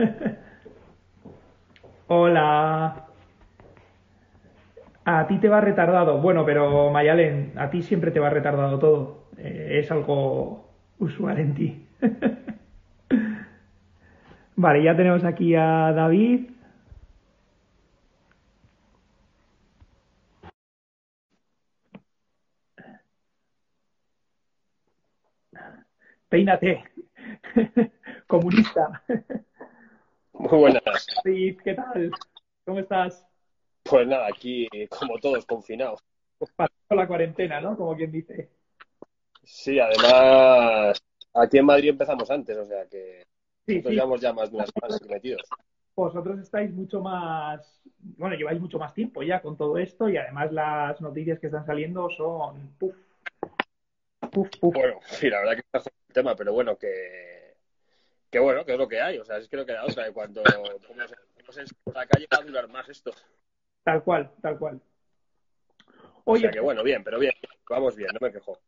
Hola. A ti te va retardado. Bueno, pero Mayalen, a ti siempre te va retardado todo. Eh, es algo usual en ti. vale, ya tenemos aquí a David. Peínate. Comunista. Muy buenas. ¿qué tal? ¿Cómo estás? Pues nada, aquí como todos confinados. Pasando la cuarentena, ¿no? Como quien dice. Sí, además aquí en Madrid empezamos antes, o sea que Sí, nosotros sí. llevamos ya más de unas semanas metidos. Vosotros estáis mucho más, bueno, lleváis mucho más tiempo ya con todo esto y además las noticias que están saliendo son puf, puf, puf. Bueno, sí, la verdad que está el tema, pero bueno, que, que bueno, que es lo que hay, o sea, es que no queda otra, que cuando pongamos en la calle va a durar más esto. Tal cual, tal cual. O Oye, sea que bueno, bien, pero bien, vamos bien, no me quejo.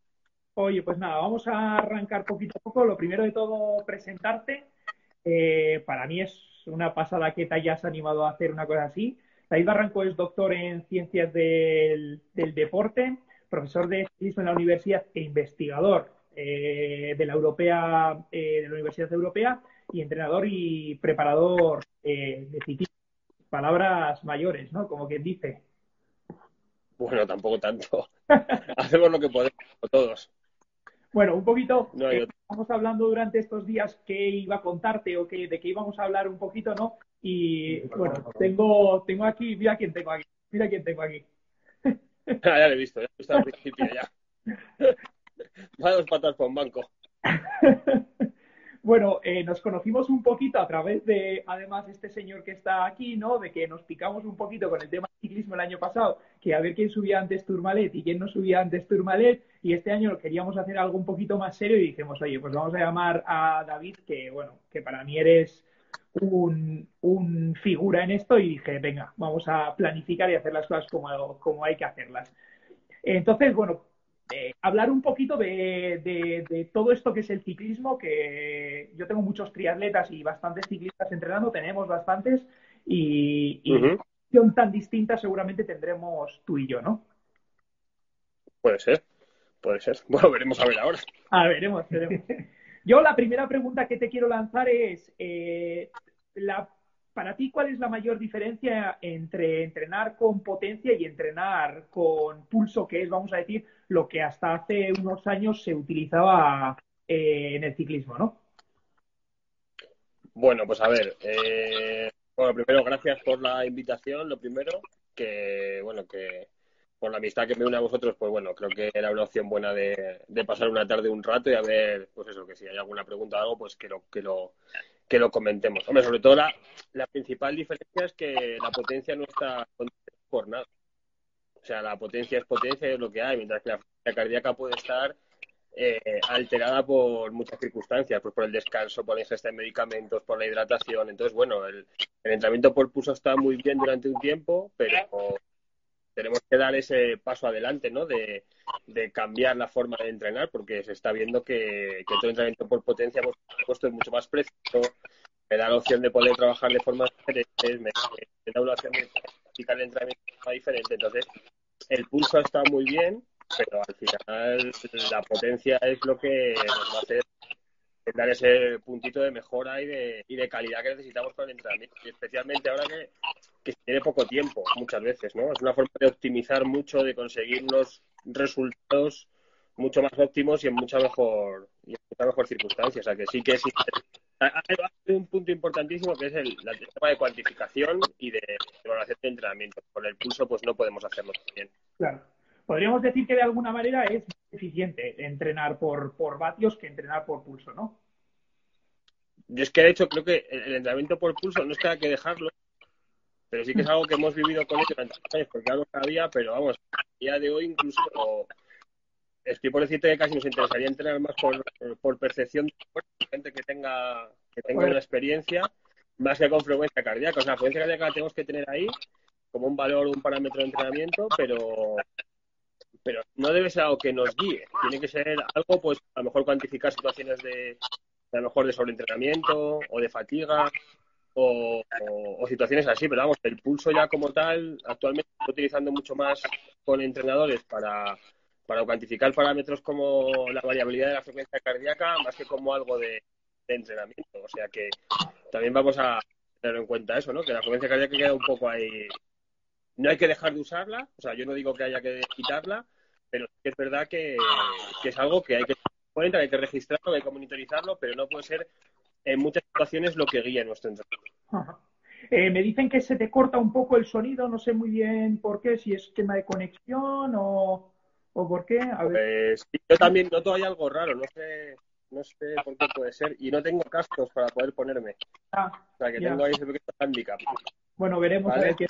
Oye, pues nada, vamos a arrancar poquito a poco. Lo primero de todo, presentarte. Eh, para mí es una pasada que te hayas animado a hacer una cosa así. David Barranco es doctor en ciencias del, del deporte, profesor de ciclismo en la universidad e investigador eh, de la Europea, eh, de la Universidad Europea y entrenador y preparador eh, de ciclismo. Palabras mayores, ¿no? Como quien dice. Bueno, tampoco tanto. Hacemos lo que podemos todos. Bueno, un poquito, No hay otro. estamos hablando durante estos días qué iba a contarte o qué, de qué íbamos a hablar un poquito, ¿no? Y bueno, tengo, tengo aquí, mira quién tengo aquí, mira quién tengo aquí. Ah, ya lo he visto, ya lo he visto al principio ya. Va dos patas por un banco. Bueno, eh, nos conocimos un poquito a través de, además, este señor que está aquí, ¿no? De que nos picamos un poquito con el tema del ciclismo el año pasado, que a ver quién subía antes Tourmalet y quién no subía antes Tourmalet, y este año queríamos hacer algo un poquito más serio y dijimos, oye, pues vamos a llamar a David, que bueno, que para mí eres un, un figura en esto, y dije, venga, vamos a planificar y hacer las cosas como, como hay que hacerlas. Entonces, bueno, eh, hablar un poquito de, de- de todo esto que es el ciclismo, que yo tengo muchos triatletas y bastantes ciclistas entrenando, tenemos bastantes, y, y una visión tan distinta seguramente tendremos tú y yo, ¿no? Puede ser, puede ser. Bueno, veremos a ver ahora. A ver, veremos, veremos. Yo la primera pregunta que te quiero lanzar es, eh, la, para ti, ¿cuál es la mayor diferencia entre entrenar con potencia y entrenar con pulso, que es, vamos a decir, lo que hasta hace unos años se utilizaba eh, en el ciclismo, ¿no? Bueno, pues a ver. eh, bueno, primero, gracias por la invitación. Lo primero, que bueno, que por la amistad que me une a vosotros, pues bueno, creo que era una opción buena de, de pasar una tarde un rato y a ver, pues eso, que si hay alguna pregunta o algo, pues que lo, que lo, que lo comentemos. Hombre, sobre todo la, principal diferencia es que la potencia no está por nada. O sea, la potencia es potencia y es lo que hay, mientras que la frecuencia cardíaca puede estar eh, alterada por muchas circunstancias, pues por el descanso, por la ingesta de medicamentos, por la hidratación. Entonces, bueno, el, el entrenamiento por pulso está muy bien durante un tiempo, pero tenemos que dar ese paso adelante, ¿no? De, cambiar la forma de entrenar, porque se está viendo que, todo entrenamiento por potencia, por supuesto, es mucho más preciso, me da la opción de poder trabajar de forma diferente, me, me da la opción de practicar el entrenamiento de forma diferente. Entonces, el pulso está muy bien, pero al final la potencia es lo que nos va a hacer dar ese puntito de mejora y de, y de calidad que necesitamos con el entrenamiento. Y especialmente ahora que, que se tiene poco tiempo, muchas veces, ¿no? Es una forma de optimizar mucho, de conseguir unos resultados mucho más óptimos y en mucha mejor, y en mucha mejor circunstancia. O sea que sí que sí. Hay un punto importantísimo que es el, el tema de cuantificación y de evaluación de entrenamiento. Con el pulso, pues no podemos hacerlo bien. Claro. Podríamos decir que de alguna manera es más eficiente entrenar por, por vatios que entrenar por pulso, ¿no? Yo es que de hecho creo que el, el entrenamiento por pulso no es que haya que dejarlo, pero sí que es algo que hemos vivido con ello durante años, porque algo día, pero vamos, a día de hoy incluso estoy por decirte que casi nos interesaría entrenar más por, por percepción de gente que tenga, que tenga una experiencia, más que con frecuencia cardíaca. O sea, frecuencia cardíaca la tenemos que tener ahí como un valor, un parámetro de entrenamiento, pero pero no debe ser algo que nos guíe. Tiene que ser algo, pues, a lo mejor cuantificar situaciones de, a lo mejor de sobreentrenamiento o de fatiga. O, situaciones así, pero vamos, el pulso ya como tal, actualmente estoy utilizando mucho más con entrenadores para, para cuantificar parámetros como la variabilidad de la frecuencia cardíaca, más que como algo de, entrenamiento. O sea que también vamos a tener en cuenta eso, ¿no? Que la frecuencia cardíaca queda un poco ahí. No hay que dejar de usarla, o sea, yo no digo que haya que quitarla, pero es verdad que, es algo que hay que tener hay que registrarlo, hay que monitorizarlo, pero no puede ser en muchas situaciones lo que guía nuestro entrenamiento. Eh, me dicen que se te corta un poco el sonido, no sé muy bien por qué, si es tema de conexión o, por qué. Pues, yo también noto hay algo raro, no sé, no sé por qué puede ser, y no tengo cascos para poder ponerme. Ah, o sea, que tengo ahí ese pequeño handicap. Bueno, veremos a ver qué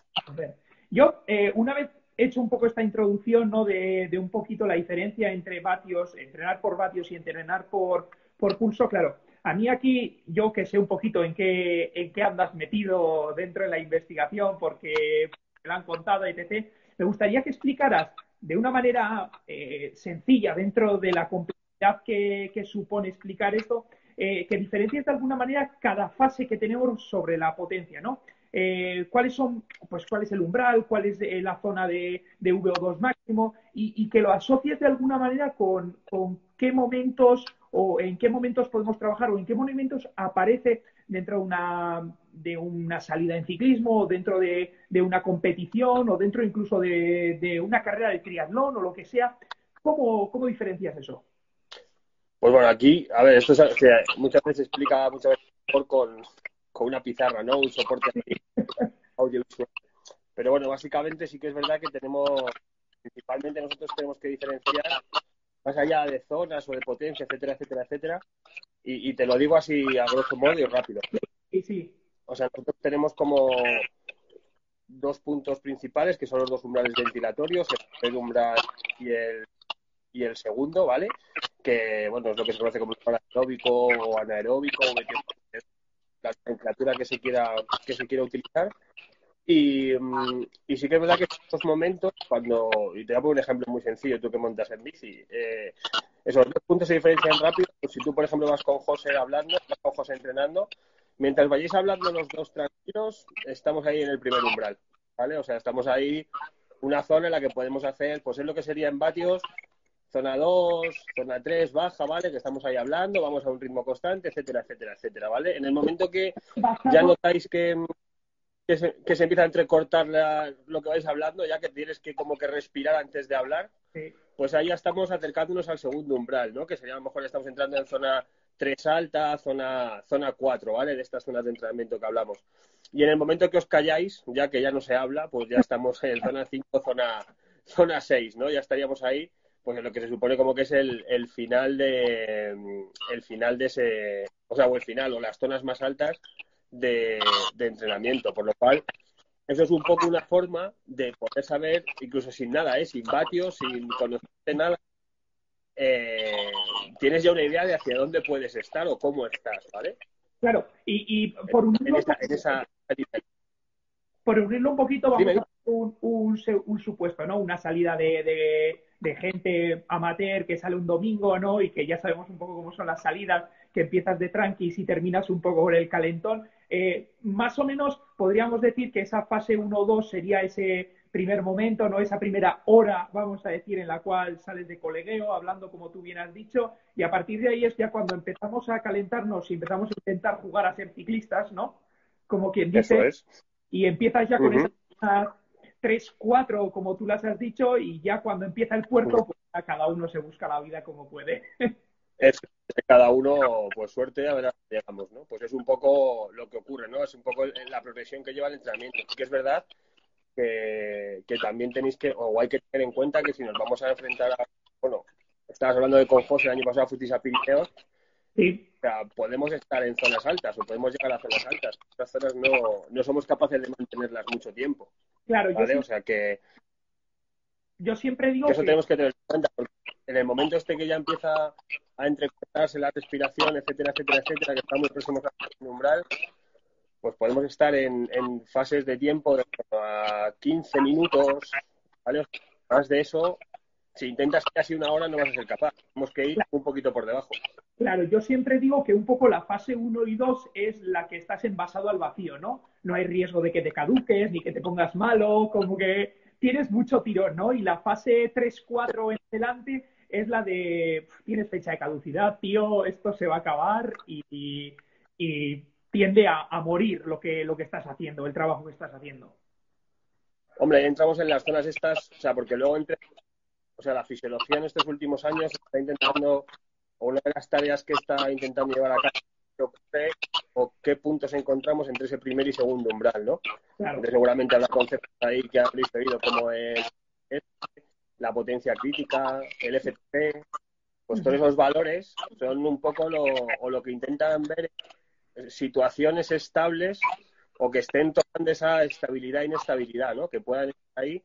Yo, eh, una vez hecho un poco esta introducción, ¿no? De, de, un poquito la diferencia entre vatios, entrenar por vatios y entrenar por, por pulso, claro a mí aquí, yo que sé un poquito en qué, en qué andas metido dentro de la investigación, porque me lo han contado, etc., me gustaría que explicaras de una manera eh, sencilla, dentro de la complejidad que, supone explicar esto, eh, que diferencias de alguna manera cada fase que tenemos sobre la potencia, ¿no? Eh, cuáles son, pues cuál es el umbral, cuál es la zona de, VO2 máximo y, que lo asocies de alguna manera con, con qué momentos o en qué momentos podemos trabajar o en qué momentos aparece dentro de una, de una salida en ciclismo o dentro de, una competición o dentro incluso de, una carrera de triatlón o lo que sea. ¿Cómo, cómo diferencias eso? Pues bueno, aquí, a ver, esto muchas veces se explica muchas veces mejor con, con una pizarra, ¿no? Un soporte audiovisual. Pero bueno, básicamente sí que es verdad que tenemos, principalmente nosotros tenemos que diferenciar más allá de zonas o de potencia, etcétera, etcétera, etcétera. Y, te lo digo así a grosso modo y rápido. Sí, sí. O sea, nosotros tenemos como dos puntos principales, que son los dos umbrales ventilatorios, el umbral y el, y el segundo, ¿vale? Que, bueno, es lo que se conoce como aeróbico o anaeróbico, la temperatura que se quiera, que se quiera utilizar. Y, mm, y, sí que es verdad que en estos momentos, cuando, y te voy a poner un ejemplo muy sencillo, tú que montas en bici, eh, esos dos puntos se diferencian rápido. Pues si tú, por ejemplo, vas con José hablando, vas con José entrenando, mientras vayáis hablando los dos tranquilos, estamos ahí en el primer umbral, ¿vale? O sea, estamos ahí, una zona en la que podemos hacer, pues es lo que sería en vatios, zona 2, zona 3, baja, ¿vale? Que estamos ahí hablando, vamos a un ritmo constante, etcétera, etcétera, etcétera, ¿vale? En el momento que ya notáis que que se, que se empieza a entrecortar lo que vais hablando, ya que tienes que como que respirar antes de hablar, pues ahí ya estamos acercándonos al segundo umbral, ¿no? Que sería a lo mejor estamos entrando en zona 3 alta, zona, zona 4, ¿vale? De estas zonas de entrenamiento que hablamos. Y en el momento que os calláis, ya que ya no se habla, pues ya estamos en zona 5, zona, zona 6, ¿no? Ya estaríamos ahí, pues en lo que se supone como que es el, el final de el final de ese, o sea, o el final, o las zonas más altas de, entrenamiento, por lo cual eso es un poco una forma de poder saber, incluso sin nada, ¿eh? sin vatios, sin conocerte nada, eh, tienes ya una idea de hacia dónde puedes estar o cómo estás, ¿vale? Claro, y, por unirlo, en esa, por unirlo un poquito, vamos a hacer un, un, supuesto, ¿no? Una salida de, de gente amateur que sale un domingo, ¿no? Y que ya sabemos un poco cómo son las salidas, que empiezas de tranquis y terminas un poco con el calentón. Eh, más o menos podríamos decir que esa fase 1 o 2 sería ese primer momento, ¿no? Esa primera hora, vamos a decir, en la cual sales de colegueo, hablando como tú bien has dicho, y a partir de ahí es ya cuando empezamos a calentarnos y empezamos a intentar jugar a ser ciclistas, ¿no? Como quien dice. Y empiezas ya con esa tres, cuatro, como tú las has dicho, y ya cuando empieza el puerto, pues cada uno se busca la vida como puede. Es cada uno, pues suerte, a ver, digamos, ¿no? Pues es un poco lo que ocurre, ¿no? Es un poco la progresión que lleva el entrenamiento. que es verdad que, también tenéis que, o hay que tener en cuenta que si nos vamos a enfrentar a, bueno, estabas hablando de con José el año pasado, fuisteis a Pirineos, Sí. O sea, podemos estar en zonas altas o podemos llegar a zonas altas. Estas zonas no, no somos capaces de mantenerlas mucho tiempo. Claro, ¿vale? O sea que. Yo siempre digo. Que eso tenemos que tener en cuenta, porque en el momento este que ya empieza a entrecortarse la respiración, etcétera, etcétera, etcétera, que estamos próximos al umbral, pues podemos estar en, en fases de tiempo de a 15 minutos, ¿vale? Más de eso, si intentas casi una hora no vas a ser capaz. Tenemos que ir un poquito por debajo. Claro, yo siempre digo que un poco la fase 1 y 2 es la que estás envasado al vacío, ¿no? No hay riesgo de que te caduques ni que te pongas malo, como que tienes mucho tirón, ¿no? Y la fase 3, 4 en adelante es la de tienes fecha de caducidad, tío, esto se va a acabar y, tiende a, morir lo que, lo que estás haciendo, el trabajo que estás haciendo. Hombre, entramos en las zonas estas, o sea, porque luego entre, o sea, la fisiología en estos últimos años está intentando o una de las tareas que está intentando llevar a cabo o qué puntos encontramos entre ese primer y segundo umbral, ¿no? seguramente habrá conceptos ahí que habréis oído como el, la potencia crítica, el FTP, pues todos esos valores son un poco lo, o lo que intentan ver situaciones estables o que estén tomando esa estabilidad e inestabilidad, ¿no? Que puedan estar ahí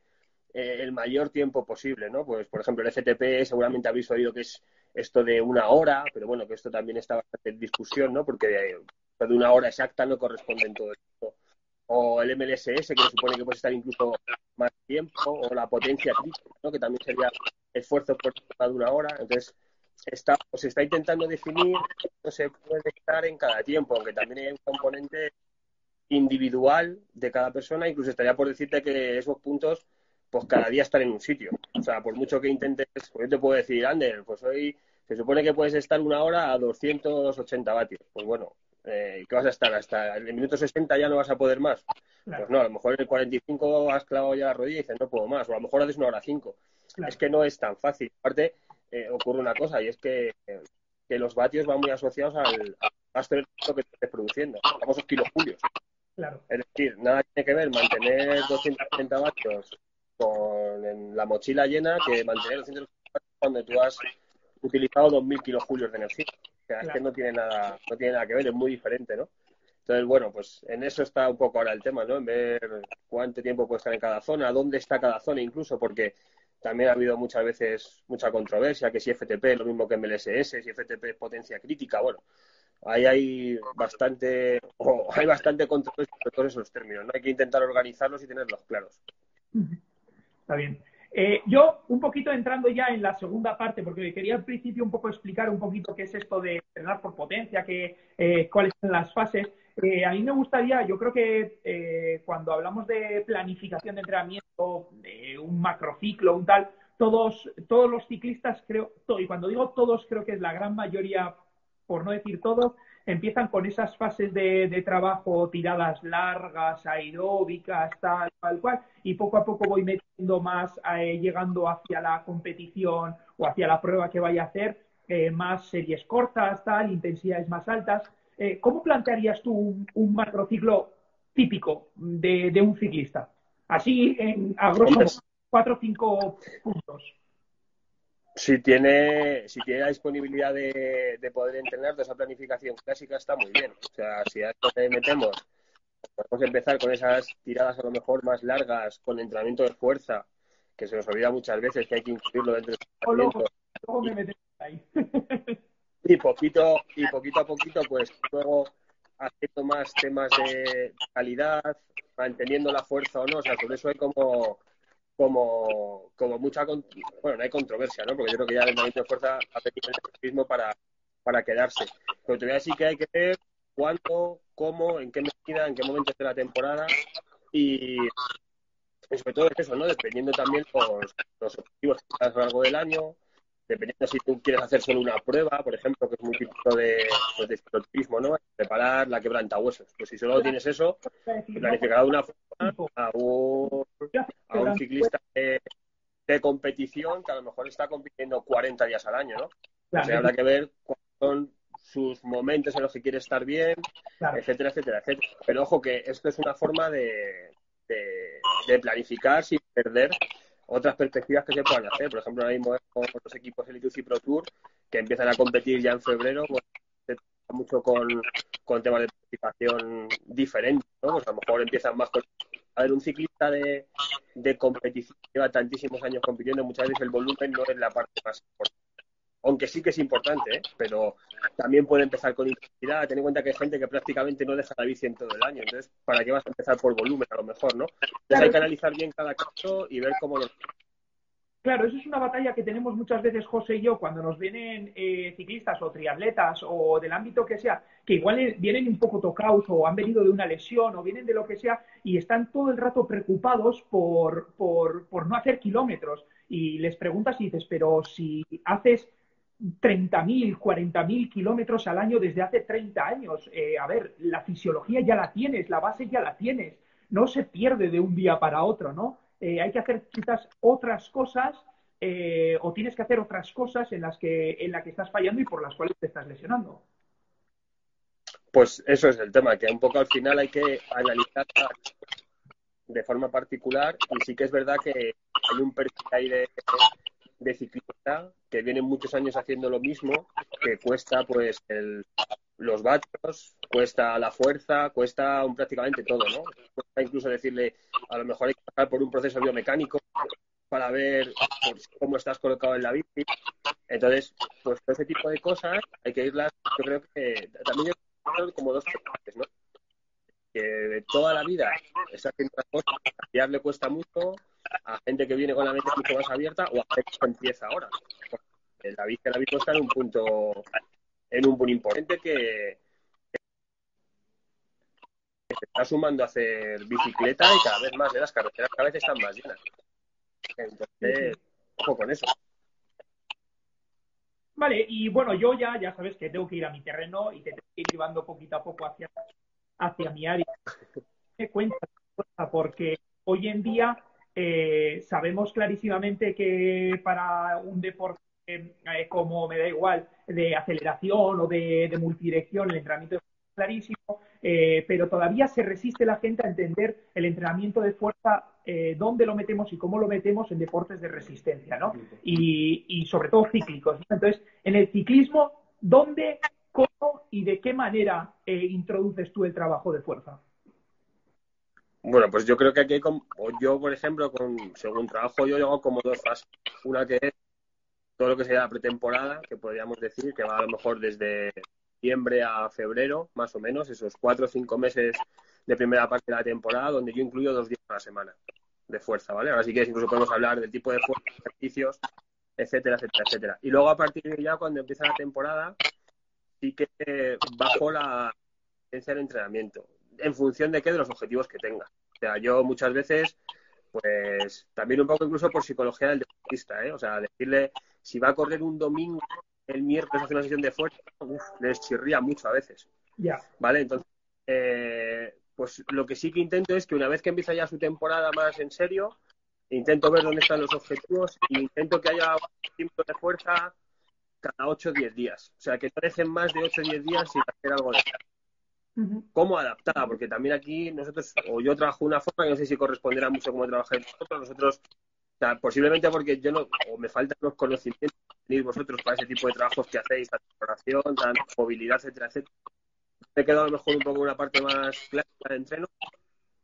eh, el mayor tiempo posible, ¿no? Pues, por ejemplo, el FTP seguramente habéis oído que es esto de una hora, pero bueno, que esto también está bastante en discusión, ¿no? Porque de, de una hora exacta no corresponde en todo esto. O el MLSS, que supone que puede estar incluso más tiempo, o la potencia crítica, ¿no? Que también sería esfuerzo por una hora. Entonces, está, se está intentando definir no se puede estar en cada tiempo, aunque también hay un componente individual de cada persona, incluso estaría por decirte que esos puntos pues cada día estar en un sitio. O sea, por mucho que intentes, pues yo te puedo decir, Ander, pues hoy se supone que puedes estar una hora a 280 vatios. Pues bueno, eh, ¿qué vas a estar? ¿Hasta el minuto 60 ya no vas a poder más? Pues no, a lo mejor en el 45 has clavado ya la rodilla y dices, no puedo más. O a lo mejor haces una hora 5. Es que no es tan fácil. Aparte, eh, ocurre una cosa y es que, que, los vatios van muy asociados al, gasto que estés produciendo, los famosos kilojulios. Claro. Es decir, nada tiene que ver mantener 280 vatios con la mochila llena que mantener 280 vatios cuando tú has utilizado 2.000 kilojulios de energía. O sea, es que no tiene, nada, no tiene nada que ver, es muy diferente, ¿no? Entonces, bueno, pues en eso está un poco ahora el tema, ¿no? En ver cuánto tiempo puede estar en cada zona, dónde está cada zona incluso, porque también ha habido muchas veces mucha controversia, que si FTP es lo mismo que MLSS, si FTP es potencia crítica, bueno, ahí hay bastante, hay bastante controversia sobre todos esos términos, ¿no? Hay que intentar organizarlos y tenerlos claros. Está bien. Eh, yo, un poquito entrando ya en la segunda parte, porque quería al principio un poco explicar un poquito qué es esto de entrenar por potencia, que, eh, cuáles son las fases. Eh, a mí me gustaría, yo creo que cuando hablamos de planificación de entrenamiento, de un macrociclo, un tal, todos, todos los ciclistas creo, y cuando digo todos, creo que es la gran mayoría, por no decir todos, empiezan con esas fases de, trabajo, tiradas largas, aeróbicas, tal, tal cual, y poco a poco voy metiendo más, eh, llegando hacia la competición o hacia la prueba que vaya a hacer, eh, más series cortas, tal, intensidades más altas. Eh, ¿Cómo plantearías tú un, macrociclo típico de, de, un ciclista? Así, en, a grosso cuatro o cinco puntos si tiene, si tiene la disponibilidad de, poder entrenar, de esa planificación clásica está muy bien. O sea, si a esto le metemos, podemos empezar con esas tiradas a lo mejor más largas, con entrenamiento de fuerza, que se nos olvida muchas veces que hay que incluirlo dentro del entrenamiento. Y poquito, y poquito a poquito, pues luego haciendo más temas de calidad, manteniendo la fuerza o no. O sea, sobre eso hay como como, como mucha, bueno, no hay controversia, ¿no? Porque yo creo que ya el movimiento de fuerza ha tenido el mismo para, para quedarse. Pero todavía sí que hay que ver cuándo, cómo, en qué medida, en qué momento de la temporada y, sobre todo es eso, ¿no? Dependiendo también los, los objetivos que a lo largo del año, dependiendo si tú quieres hacer solo una prueba, por ejemplo, que es muy típico de, pues, de ¿no? Preparar la quebranta huesos. Pues si solo tienes eso, planificar de una forma a un, a un ciclista de, competición que a lo mejor está compitiendo 40 días al año, ¿no? O sea, habrá que ver cuáles son sus momentos en los que quiere estar bien, etcétera, etcétera, etcétera. Pero ojo que esto es una forma de, de planificar sin perder otras perspectivas que se puedan hacer. Por ejemplo, ahora mismo con los equipos Elite y Pro Tour que empiezan a competir ya en febrero, pues, mucho con, con, temas de participación diferentes, ¿no? Pues a lo mejor empiezan más con... A ver, un ciclista de, de competición lleva tantísimos años compitiendo, muchas veces el volumen no es la parte más importante aunque sí que es importante, ¿eh? pero también puede empezar con intensidad. Ten en cuenta que hay gente que prácticamente no deja la bici en todo el año. Entonces, ¿para qué vas a empezar por volumen a lo mejor, no? Entonces hay que analizar bien cada caso y ver cómo lo... Claro, eso es una batalla que tenemos muchas veces José y yo cuando nos vienen eh, ciclistas o triatletas o del ámbito que sea, que igual vienen un poco tocados o han venido de una lesión o vienen de lo que sea y están todo el rato preocupados por, por, por no hacer kilómetros. Y les preguntas y dices, pero si haces 30.000, 40.000 kilómetros al año desde hace 30 años, eh, a ver, la fisiología ya la tienes, la base ya la tienes, no se pierde de un día para otro, ¿no? Eh, hay que hacer quizás otras cosas eh, o tienes que hacer otras cosas en las que en la que estás fallando y por las cuales te estás lesionando. Pues eso es el tema, que un poco al final hay que analizar de forma particular y sí que es verdad que hay un perfil ahí de, de ciclista que viene muchos años haciendo lo mismo, que cuesta pues el, los vatios, cuesta la fuerza, cuesta un, prácticamente todo, ¿no? Cuesta incluso decirle, a lo mejor hay que pasar por un proceso biomecánico para ver pues, cómo estás colocado en la bici. Entonces, pues todo ese tipo de cosas hay que irlas, yo creo que también como dos partes, ¿no? Que de toda la vida está haciendo las cosas, a le cuesta mucho, a gente que viene con la mente mucho más abierta o a gente que empieza ahora. La bici, la bici está en un punto en un punto importante que, se está sumando a hacer bicicleta y cada vez más, de las carreteras cada vez están más llenas. Entonces, ojo con eso. Vale, y bueno, yo ya, ya sabes que tengo que ir a mi terreno y te tengo que ir llevando poquito a poco hacia, hacia mi área. Me cuenta porque hoy en día eh, sabemos clarísimamente que para un deporte eh, como me da igual, de aceleración o de, multidirección, el entrenamiento es clarísimo, eh, pero todavía se resiste la gente a entender el entrenamiento de fuerza, eh, dónde lo metemos y cómo lo metemos en deportes de resistencia, ¿no? Y, sobre todo cíclicos. Entonces, en el ciclismo, ¿dónde, y de qué manera introduces tú el trabajo de fuerza? Bueno, pues yo creo que aquí, como, yo por ejemplo, con, según trabajo, yo hago como dos fases. Una que es todo lo que sea la pretemporada, que podríamos decir que va a lo mejor desde diciembre a febrero, más o menos, esos cuatro o cinco meses de primera parte de la temporada, donde yo incluyo dos días a la semana de fuerza, ¿vale? Ahora sí que incluso podemos hablar del tipo de fuerza, ejercicios, etcétera, etcétera, etcétera. Y luego a partir de ya, cuando empieza la temporada, sí que bajo la intensidad del entrenamiento, en función de qué, de los objetivos que tenga. O sea, yo muchas veces, pues también un poco incluso por psicología del deportista, ¿eh? O sea, decirle, si va a correr un domingo, el miércoles hace una sesión de fuerza, les chirría mucho a veces. Ya. ¿Vale? Entonces, eh, pues lo que sí que intento es que una vez que empieza ya su temporada más en serio, intento ver dónde están los objetivos e intento que haya un tiempo de fuerza cada 8 o 10 días. O sea, que no dejen más de 8 o 10 días sin hacer algo de eso. ¿Cómo adaptada? Porque también aquí nosotros, o yo trabajo de una forma que no sé si corresponderá mucho como trabajáis vosotros, nosotros o sea, posiblemente porque yo no, o me faltan los conocimientos que vosotros para ese tipo de trabajos que hacéis, tanta exploración, tanta movilidad, etcétera, etcétera. Me he quedado a lo mejor un poco una parte más clásica de entreno,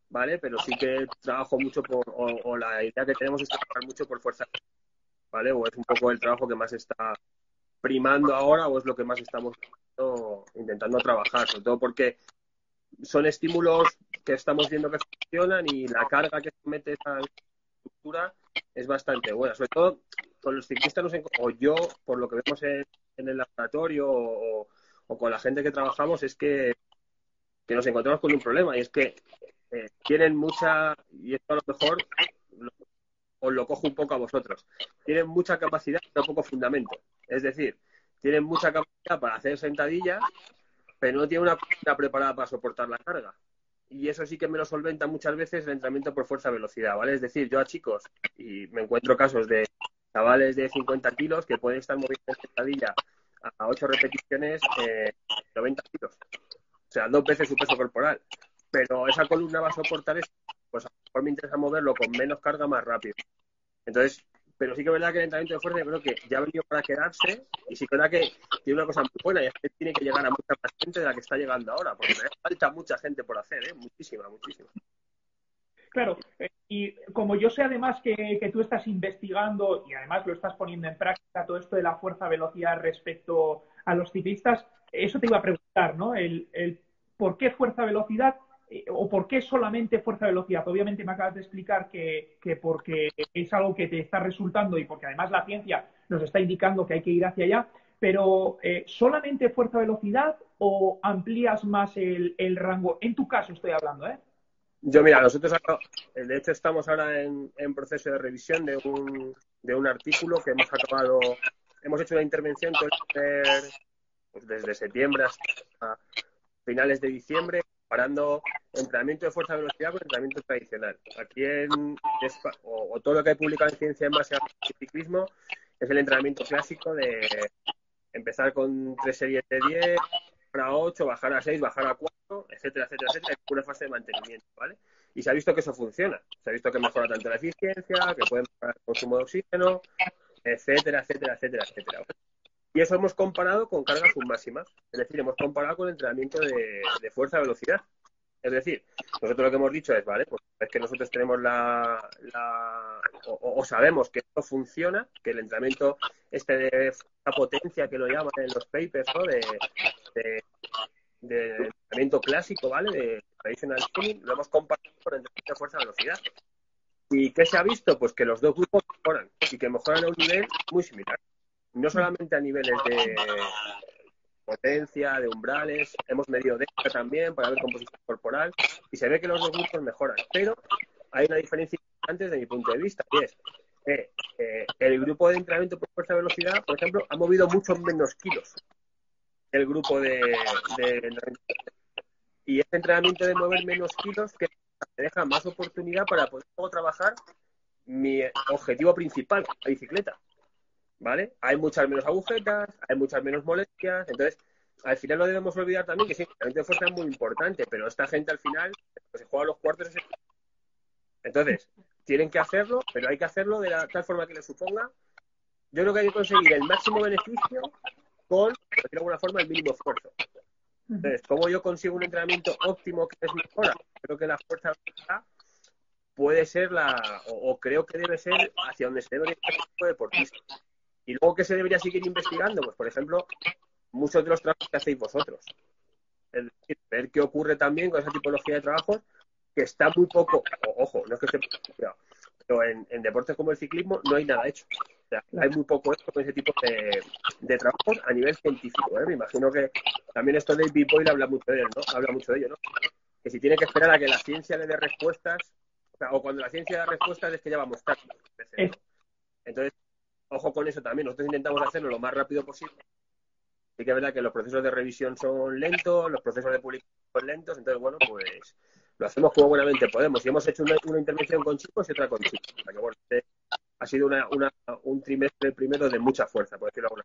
¿vale? Pero sí que trabajo mucho por, o, la idea que tenemos es trabajar mucho por fuerza, ¿vale? O es un poco el trabajo que más está primando ahora o es lo que más estamos intentando trabajar, sobre todo porque son estímulos que estamos viendo que funcionan y la carga que se mete esa estructura es bastante buena. Sobre todo con los ciclistas, o yo, por lo que vemos en, el laboratorio o, con la gente que trabajamos, es que, nos encontramos con un problema y es que eh, tienen mucha, y esto a lo mejor os lo cojo un poco a vosotros, tienen mucha capacidad pero poco fundamento. Es decir, tienen mucha capacidad para hacer sentadillas, pero no tienen una máquina preparada para soportar la carga y eso sí que me lo solventa muchas veces el entrenamiento por fuerza-velocidad, ¿vale? Es decir, yo a chicos, y me encuentro casos de chavales de 50 kilos que pueden estar moviendo en sentadilla a 8 repeticiones eh, 90 kilos. O sea, dos veces su peso corporal. Pero esa columna va a soportar eso. Pues a lo mejor me interesa moverlo con menos carga más rápido. Entonces, pero sí que es verdad que el entrenamiento de fuerza creo que ya ha venido para quedarse y sí que es verdad que tiene una cosa muy buena y es que tiene que llegar a mucha más gente de la que está llegando ahora, porque falta mucha gente por hacer, ¿eh? muchísima, muchísima. Claro, eh, y como yo sé además que, tú estás investigando y además lo estás poniendo en práctica todo esto de la fuerza-velocidad respecto a los ciclistas, eso te iba a preguntar, ¿no? Por qué fuerza-velocidad o por qué solamente fuerza-velocidad? Obviamente me acabas de explicar que, que, porque es algo que te está resultando y porque además la ciencia nos está indicando que hay que ir hacia allá, pero eh, ¿solamente fuerza-velocidad o amplías más el, rango? En tu caso estoy hablando, ¿eh? Yo, mira, nosotros, de hecho, estamos ahora en, en proceso de revisión de un, de un artículo que hemos acabado, hemos hecho una intervención pues, desde septiembre hasta finales de diciembre, comparando entrenamiento de fuerza velocidad con entrenamiento tradicional. Aquí en o, todo lo que hay publicado en ciencia en base al ciclismo es el entrenamiento clásico de empezar con tres series de 10, bajar a 8, bajar a 6, bajar a 4, etcétera, etcétera, etcétera, es una fase de mantenimiento, ¿vale? Y se ha visto que eso funciona. Se ha visto que mejora tanto la eficiencia, que puede mejorar el consumo de oxígeno, etcétera, etcétera, etcétera, etcétera. Y eso hemos comparado con cargas submáximas. Es decir, hemos comparado con entrenamiento de, de fuerza-velocidad. Es decir, nosotros lo que hemos dicho es, vale, pues es que nosotros tenemos la, o, sabemos que esto funciona, que el entrenamiento este de la potencia que lo llaman en los papers, ¿no? De, entrenamiento clásico, ¿vale? De traditional training, lo hemos comparado con entrenamiento de fuerza-velocidad. ¿Y qué se ha visto? Pues que los dos grupos mejoran y que mejoran a un nivel muy similar. No solamente a niveles de, potencia, de umbrales, hemos medido delta también para ver composición corporal y se ve que los dos grupos mejoran, pero hay una diferencia importante desde mi punto de vista y es que eh, el grupo de entrenamiento por fuerza velocidad, por ejemplo, ha movido muchos menos kilos el grupo de, entrenamiento. Y este entrenamiento de mover menos kilos que te deja más oportunidad para poder trabajar mi objetivo principal, la bicicleta. ¿Vale? Hay muchas menos agujetas, hay muchas menos molestias, entonces al final no debemos olvidar también que sí, la de fuerza es muy importante, pero esta gente al final pues, se juega los cuartos. Entonces, tienen que hacerlo, pero hay que hacerlo de la, tal forma que les suponga. Yo creo que hay que conseguir el máximo beneficio con, de alguna forma, el mínimo esfuerzo. Entonces, ¿cómo yo consigo un entrenamiento óptimo que es mejora? Creo que la fuerza puede ser la, o, creo que debe ser hacia donde se debe orientar el deportista. Y luego, ¿qué se debería seguir investigando? Pues, por ejemplo, muchos de los trabajos que hacéis vosotros. Es decir, ver qué ocurre también con esa tipología de trabajos que está muy poco, ojo, no es que esté pero en, deportes como el ciclismo no hay nada hecho. O sea, hay muy poco hecho con ese tipo de, de trabajos a nivel científico. ¿eh? Me imagino que también esto de David Boyle habla mucho de él, ¿no? Habla mucho de ello, ¿no? Que si tiene que esperar a que la ciencia le dé respuestas, o, sea, o cuando la ciencia da respuestas es que ya vamos tarde. Entonces, ojo con eso también. Nosotros intentamos hacerlo lo más rápido posible. Sí que es verdad que los procesos de revisión son lentos, los procesos de publicación son lentos, entonces, bueno, pues lo hacemos como buenamente podemos. Y hemos hecho una, intervención con chicos y otra con chicos. Este ha sido un trimestre primero de mucha fuerza, por decirlo alguna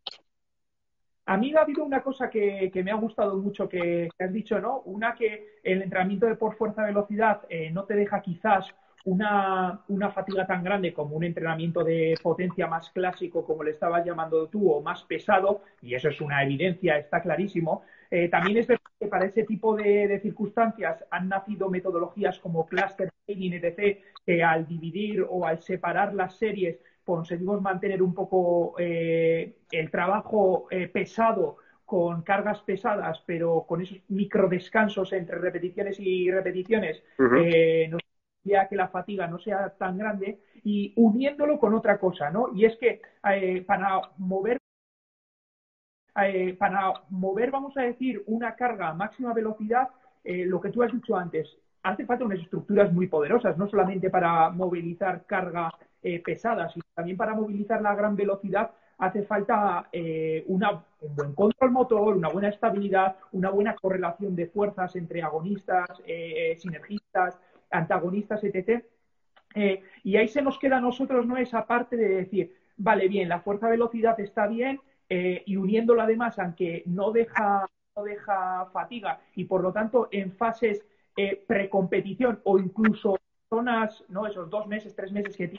A mí ha habido una cosa que, me ha gustado mucho que, has dicho, ¿no? Una que el entrenamiento de por fuerza velocidad eh, no te deja quizás una, una, fatiga tan grande como un entrenamiento de potencia más clásico, como le estabas llamando tú, o más pesado, y eso es una evidencia, está clarísimo. Eh, también es verdad que para ese tipo de, circunstancias han nacido metodologías como cluster training, etc., que al dividir o al separar las series conseguimos mantener un poco eh, el trabajo eh, pesado con cargas pesadas, pero con esos micro descansos entre repeticiones y repeticiones, nos que la fatiga no sea tan grande y uniéndolo con otra cosa, ¿no? Y es que eh, para mover eh, para mover, vamos a decir, una carga a máxima velocidad, eh, lo que tú has dicho antes, hace falta unas estructuras muy poderosas, no solamente para movilizar carga pesada, sino también para movilizar la gran velocidad hace falta una, un buen control motor, una buena estabilidad, una buena correlación de fuerzas entre agonistas, sinergistas, antagonistas, etc. Eh, y ahí se nos queda a nosotros no esa parte de decir, vale, bien, la fuerza-velocidad está bien eh, y uniéndola además, aunque no deja, no deja fatiga y por lo tanto en fases eh, precompetición o incluso zonas, ¿no? esos dos meses, tres meses que tiene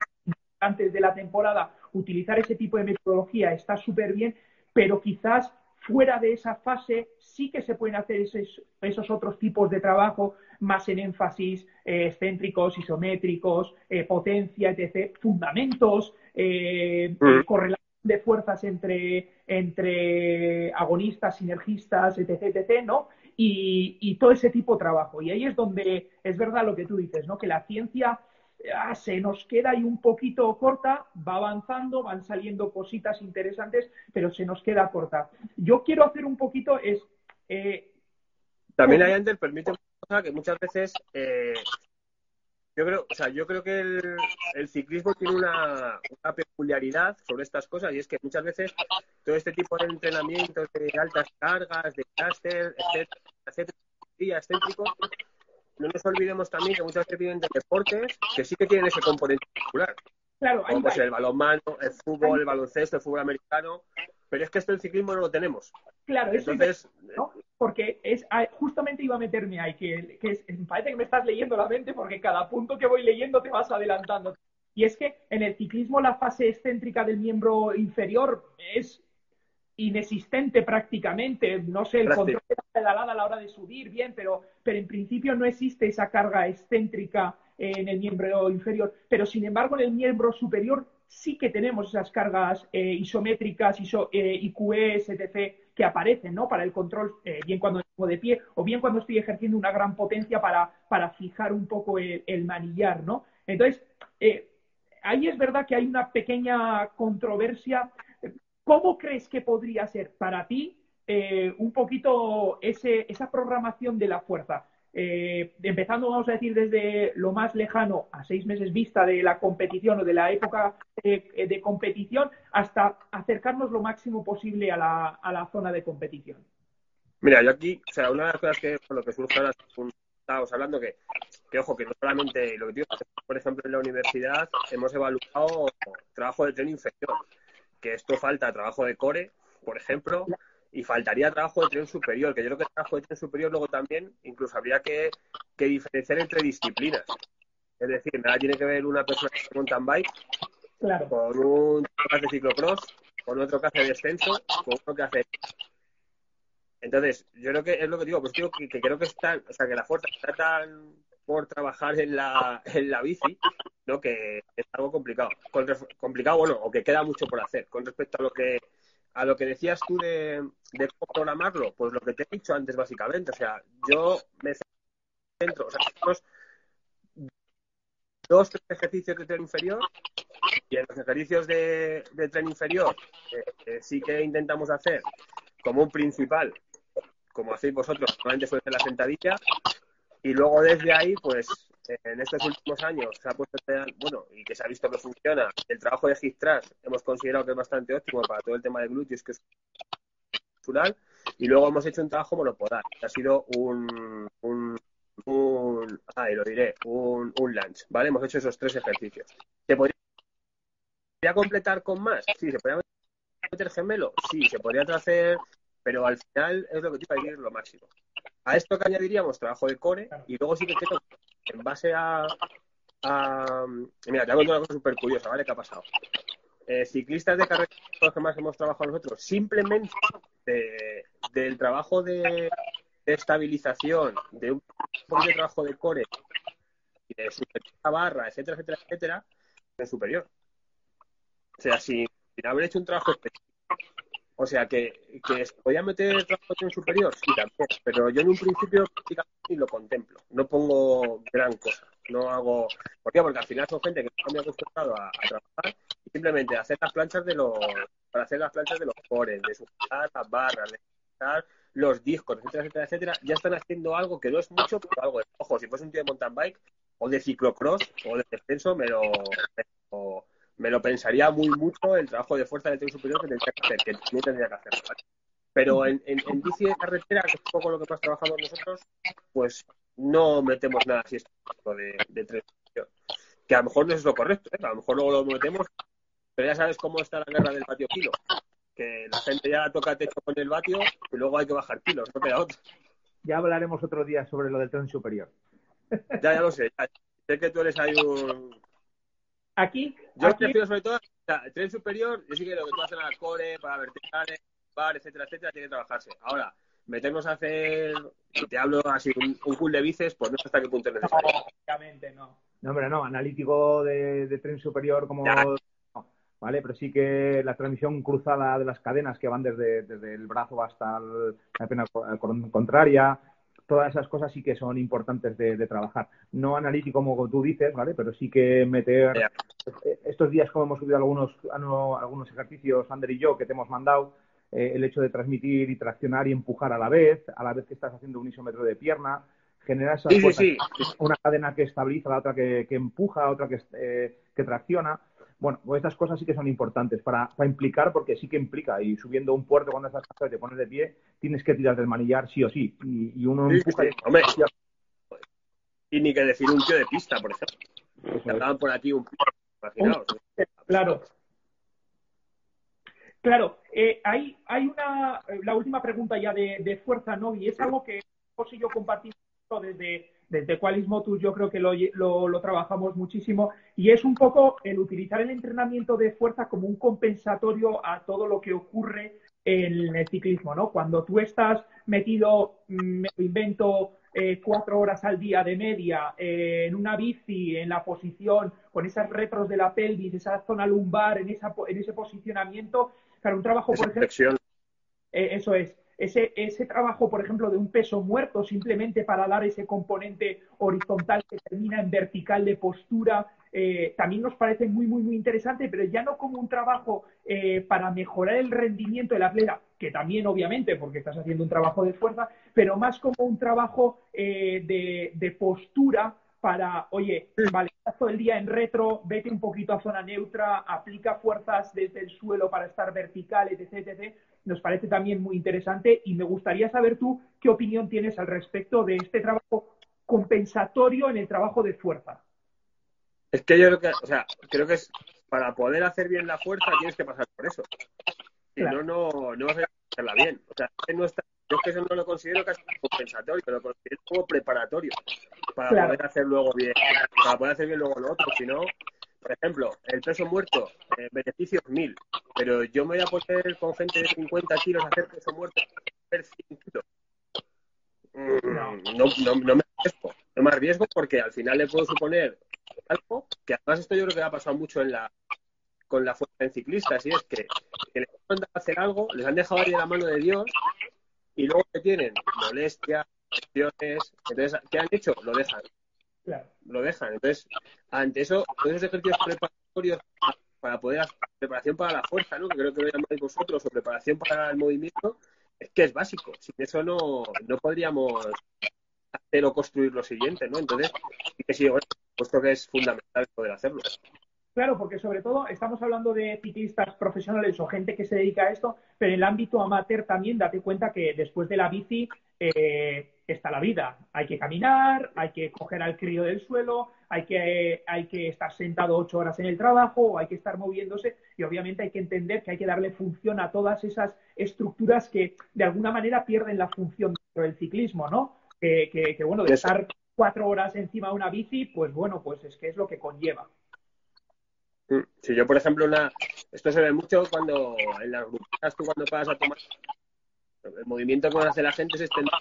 antes de la temporada, utilizar ese tipo de metodología está súper bien, pero quizás fuera de esa fase sí que se pueden hacer esos, esos otros tipos de trabajo más en énfasis eh, excéntricos, isométricos, eh, potencia, etc., fundamentos, eh, mm. correlación de fuerzas entre, entre agonistas, sinergistas, etc., etc., ¿no? y, todo ese tipo de trabajo. Y ahí es donde es verdad lo que tú dices, ¿no? Que la ciencia ah, se nos queda ahí un poquito corta, va avanzando, van saliendo cositas interesantes, pero se nos queda corta. Yo quiero hacer un poquito es... Eh, También hay, Ander, permíteme que muchas veces eh, yo creo, o sea, yo creo que el, ciclismo tiene una, peculiaridad sobre estas cosas y es que muchas veces todo este tipo de entrenamientos de altas cargas, de caster, etcétera, etcétera, excéntricos, no nos olvidemos también que muchas veces vienen de deportes que sí que tienen ese componente muscular. Claro, como pues el balonmano, el fútbol, el baloncesto, el fútbol americano, pero es que esto el ciclismo no lo tenemos. Claro, eso Entonces, ¿no? porque es ah, justamente iba a meterme ahí, que, que me parece que me estás leyendo la mente porque cada punto que voy leyendo te vas adelantando. Y es que en el ciclismo la fase excéntrica del miembro inferior es inexistente prácticamente. No sé, el control de la pedalada a la hora de subir, bien, pero, pero en principio no existe esa carga excéntrica en el miembro inferior. Pero sin embargo, en el miembro superior sí que tenemos esas cargas eh, isométricas, iso, eh, IQS, etc., que aparecen, ¿no? Para el control, eh, bien cuando estoy de pie o bien cuando estoy ejerciendo una gran potencia para, para fijar un poco el, manillar, ¿no? Entonces, ahí es verdad que hay una pequeña controversia. ¿Cómo crees que podría ser para ti un poquito ese, esa programación de la fuerza? Eh, empezando, vamos a decir, desde lo más lejano a seis meses vista de la competición o de la época de, competición hasta acercarnos lo máximo posible a la, zona de competición. Mira, yo aquí, o sea, una de las cosas que, con lo que surge ahora, estábamos hablando que, que, ojo, que no solamente lo que digo, por ejemplo, en la universidad hemos evaluado trabajo de tren inferior, que esto falta trabajo de core, por ejemplo, y faltaría trabajo de tren superior, que yo creo que el trabajo de tren superior luego también incluso habría que, diferenciar entre disciplinas. Es decir, nada tiene que ver una persona que mountain bike con un que hace ciclocross, con otro que hace descenso, con otro que hace... Entonces, yo creo que es lo que digo, pues digo que, creo que está, o sea, que la fuerza está tan por trabajar en la, en la bici, ¿no? Que es algo complicado. complicado, bueno, o que queda mucho por hacer con respecto a lo que a lo que decías tú de, cómo programarlo, pues lo que te he dicho antes básicamente, o sea, yo me centro, o sea, tenemos dos tres ejercicios de tren inferior y en los ejercicios de, tren inferior eh, sí que intentamos hacer como un principal, como hacéis vosotros, normalmente suele la sentadilla y luego desde ahí, pues en estos últimos años se ha puesto, bueno, y que se ha visto que funciona, el trabajo de hip hemos considerado que es bastante óptimo para todo el tema de glúteos, que es natural, y luego hemos hecho un trabajo monopodal, que ha sido un, un, un lo diré, un, un lunch, ¿vale? Hemos hecho esos tres ejercicios. ¿Se podría completar con más? Sí, ¿se podría meter gemelo? Sí, se podría hacer, pero al final es lo que tiene que ir lo máximo. A esto que añadiríamos trabajo de core y luego sí que tengo en base a, Mira, te hago una cosa súper curiosa, ¿vale? ¿Qué ha pasado? Eh, ciclistas de carrera, los que más hemos trabajado nosotros, simplemente del trabajo de, estabilización, de un de trabajo de core, y de superior barra, etcétera, etcétera, etcétera, es superior. O sea, sin, haber hecho un trabajo específico. O sea, que, que podía meter en superior, sí, tampoco. Pero yo en un principio y lo contemplo. No pongo gran cosa. No hago. ¿Por qué? Porque al final son gente que está muy acostumbrado a, trabajar y simplemente hacer las planchas de los. Para hacer las planchas de los cores, de sujetar las barras, de sujetar los discos, etcétera, etcétera, etcétera, ya están haciendo algo que no es mucho, pero algo de. Ojo, si fuese un tío de mountain bike o de ciclocross o de descenso, me lo, me lo, pensaría muy mucho el trabajo de fuerza del tren superior que tendría que hacer, que no tendría que hacer. Pero en, en, bici de carretera, que es un poco lo que más trabajamos nosotros, pues no metemos nada así de, de tres. Que a lo mejor no es lo correcto, ¿eh? a lo mejor luego lo metemos, pero ya sabes cómo está la guerra del patio kilo. Que la gente ya toca techo con el vatio y luego hay que bajar kilos, no queda otro. Ya hablaremos otro día sobre lo del tren superior. Ya, ya lo sé. Sé que tú eres ahí un. Aquí. Yo prefiero sobre todo el tren superior. Yo sí que lo que tú haces en la core, para verticales, etcétera, etcétera, tiene que trabajarse. Ahora, meternos a hacer, y te hablo así, un, un cool de bices, pues no sé hasta qué punto es necesario. No, obviamente no. No, hombre, no, analítico de, tren superior como... ¿vale? Pero sí que la transmisión cruzada de las cadenas que van desde, desde el brazo hasta la pierna contraria, todas esas cosas sí que son importantes de, trabajar. No analítico como tú dices, ¿vale? Pero sí que meter estos días como hemos subido algunos, algunos ejercicios, Ander y yo, que te hemos mandado, eh, el hecho de transmitir y traccionar y empujar a la vez, a la vez que estás haciendo un isómetro de pierna, genera esa una cadena que estabiliza, la otra que, empuja, otra que, eh, que tracciona. Bueno, pues estas cosas sí que son importantes para, implicar, porque sí que implica. Y subiendo un puerto cuando estás cansado y te pones de pie, tienes que tirar del manillar sí o sí. Y, uno empuja y... ni que decir un tío de pista, por ejemplo. por aquí un Claro. Claro, eh, hay, hay una, la última pregunta ya de, fuerza, ¿no? Y es algo que José y yo compartimos desde, desde Qualis Motus yo creo que lo, lo, trabajamos muchísimo. Y es un poco el utilizar el entrenamiento de fuerza como un compensatorio a todo lo que ocurre en el ciclismo, ¿no? Cuando tú estás metido, mm, me invento, eh, cuatro horas al día de media eh, en una bici, en la posición, con esas retros de la pelvis, esa zona lumbar, en, esa, en ese posicionamiento, claro, un trabajo, por ejemplo... Eh, eso es ese, ese trabajo, por ejemplo, de un peso muerto simplemente para dar ese componente horizontal que termina en vertical de postura, eh, también nos parece muy, muy, muy interesante, pero ya no como un trabajo eh, para mejorar el rendimiento del atleta, que también obviamente, porque estás haciendo un trabajo de fuerza, pero más como un trabajo eh, de, de postura para, oye, vale, estás todo el día en retro, vete un poquito a zona neutra, aplica fuerzas desde el suelo para estar vertical, etc, etc. Nos parece también muy interesante y me gustaría saber tú qué opinión tienes al respecto de este trabajo compensatorio en el trabajo de fuerza. Es que yo creo que, o sea, creo que es para poder hacer bien la fuerza tienes que pasar por eso. Si no, no, no vas a hacerla bien. O sea, no está yo es que eso no lo considero casi compensatorio, lo considero como preparatorio para poder hacer luego bien, para poder hacer bien luego lo otro. Si no, por ejemplo, el peso muerto, eh, beneficios mil, pero yo me voy a poner con gente de 50 kilos a hacer peso muerto, hacer 100 kilos. Mm, no, no, no me arriesgo, no me arriesgo porque al final le puedo suponer algo que además esto yo creo que ha pasado mucho en la con la fuerza en ciclistas y es que, que les han hacer algo, les han dejado ahí en la mano de Dios y luego que tienen molestias, lesiones, entonces, ¿qué han hecho? Lo dejan. Lo dejan. Entonces, ante eso, todos esos ejercicios preparatorios para poder hacer preparación para la fuerza, ¿no? Que creo que lo llamáis vosotros, o preparación para el movimiento, es que es básico. Sin eso no, no podríamos hacer o construir lo siguiente, ¿no? Entonces, sí que sí, bueno, puesto que es fundamental poder hacerlo. Claro, porque sobre todo estamos hablando de ciclistas profesionales o gente que se dedica a esto, pero en el ámbito amateur también date cuenta que después de la bici eh, está la vida. Hay que caminar, hay que coger al crío del suelo, hay que, hay que estar sentado ocho horas en el trabajo, hay que estar moviéndose y obviamente hay que entender que hay que darle función a todas esas estructuras que de alguna manera pierden la función dentro del ciclismo, ¿no? Que, que bueno, de estar cuatro horas encima de una bici, pues bueno, pues es que es lo que conlleva. Mm. Si yo, por ejemplo, una... esto se ve mucho cuando en las grupas tú cuando vas a tomar el movimiento que hace la gente es extender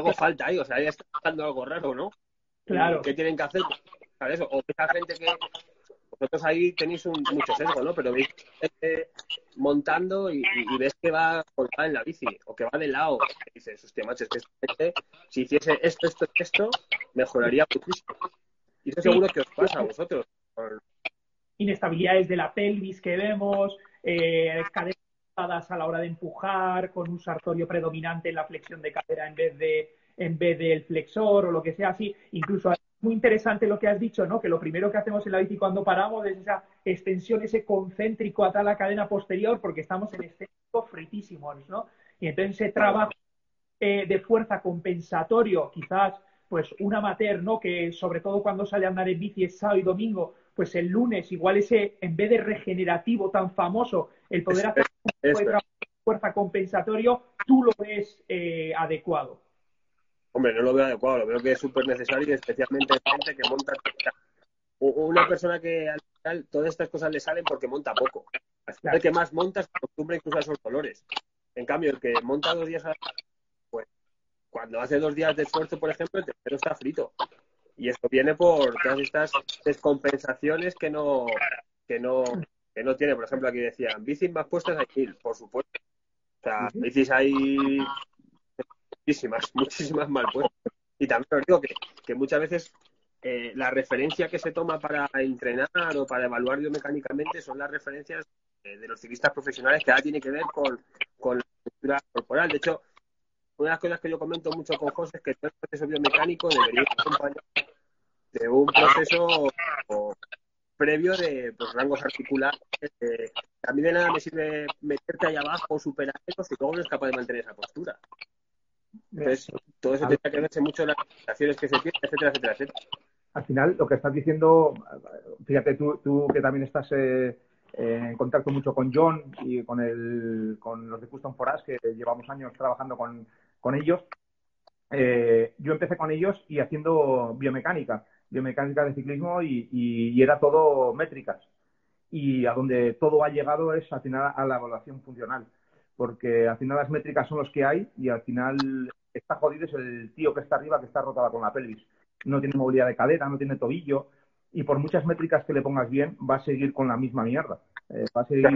algo falta ahí, o sea, ahí está pasando algo raro, ¿no? Claro. ¿Qué tienen que hacer? para eso? O esa gente que vosotros ahí tenéis un, mucho sesgo, ¿no? Pero veis gente montando y, ves que va colgada en la bici o que va de lado. Y dices, hostia, macho, es que este, si hiciese esto, esto, esto, mejoraría muchísimo. Y eso seguro que os pasa a vosotros. Inestabilidades de la pelvis que vemos, eh, caderas a la hora de empujar, con un sartorio predominante en la flexión de cadera en vez de en vez del flexor o lo que sea así. Incluso es muy interesante lo que has dicho, ¿no? Que lo primero que hacemos en la bici cuando paramos es esa extensión, ese concéntrico a la cadena posterior, porque estamos en excéntrico fritísimos, ¿no? Y entonces ese trabajo eh, de fuerza compensatorio, quizás pues un amateur, ¿no? Que sobre todo cuando sale a andar en bici es sábado y domingo, pues el lunes igual ese, en vez de regenerativo tan famoso, el poder hacer un fuerza compensatorio, tú lo ves eh, adecuado. Hombre, no lo veo adecuado, lo veo que es súper necesario y especialmente gente que monta. Una persona que al final todas estas cosas le salen porque monta poco. Al final, el que más monta se acostumbra incluso a esos dolores. En cambio, el que monta dos días a cuando hace dos días de esfuerzo, por ejemplo, el tercero está frito. Y esto viene por todas estas descompensaciones que no, que no, que no tiene. Por ejemplo, aquí decían, bicis más puestas aquí, por supuesto. O sea, bicis hay muchísimas, muchísimas mal puestas. Y también os digo que, que muchas veces eh, la referencia que se toma para entrenar o para evaluar biomecánicamente son las referencias eh, de los ciclistas profesionales que ahora tiene que ver con, con la estructura corporal. De hecho, una de las cosas que yo comento mucho con José es que todo el proceso biomecánico debería acompañar de un proceso previo de pues, rangos articulares. Eh, a mí de nada me sirve meterte ahí abajo, superar eso, si luego no es capaz de mantener esa postura. Entonces, todo eso tiene que verse mucho en las relaciones que se tienen, etcétera, etcétera, etcétera. Al final, lo que estás diciendo, fíjate tú, tú que también estás eh, en contacto mucho con John y con, el, con los de Custom Foras, que llevamos años trabajando con, con ellos. Eh, yo empecé con ellos y haciendo biomecánica, biomecánica de ciclismo y, y, era todo métricas. Y a donde todo ha llegado es al final a la evaluación funcional, porque al final las métricas son los que hay y al final está jodido es el tío que está arriba que está rotada con la pelvis. No tiene movilidad de cadera, no tiene tobillo y por muchas métricas que le pongas bien va a seguir con la misma mierda. Eh, va a seguir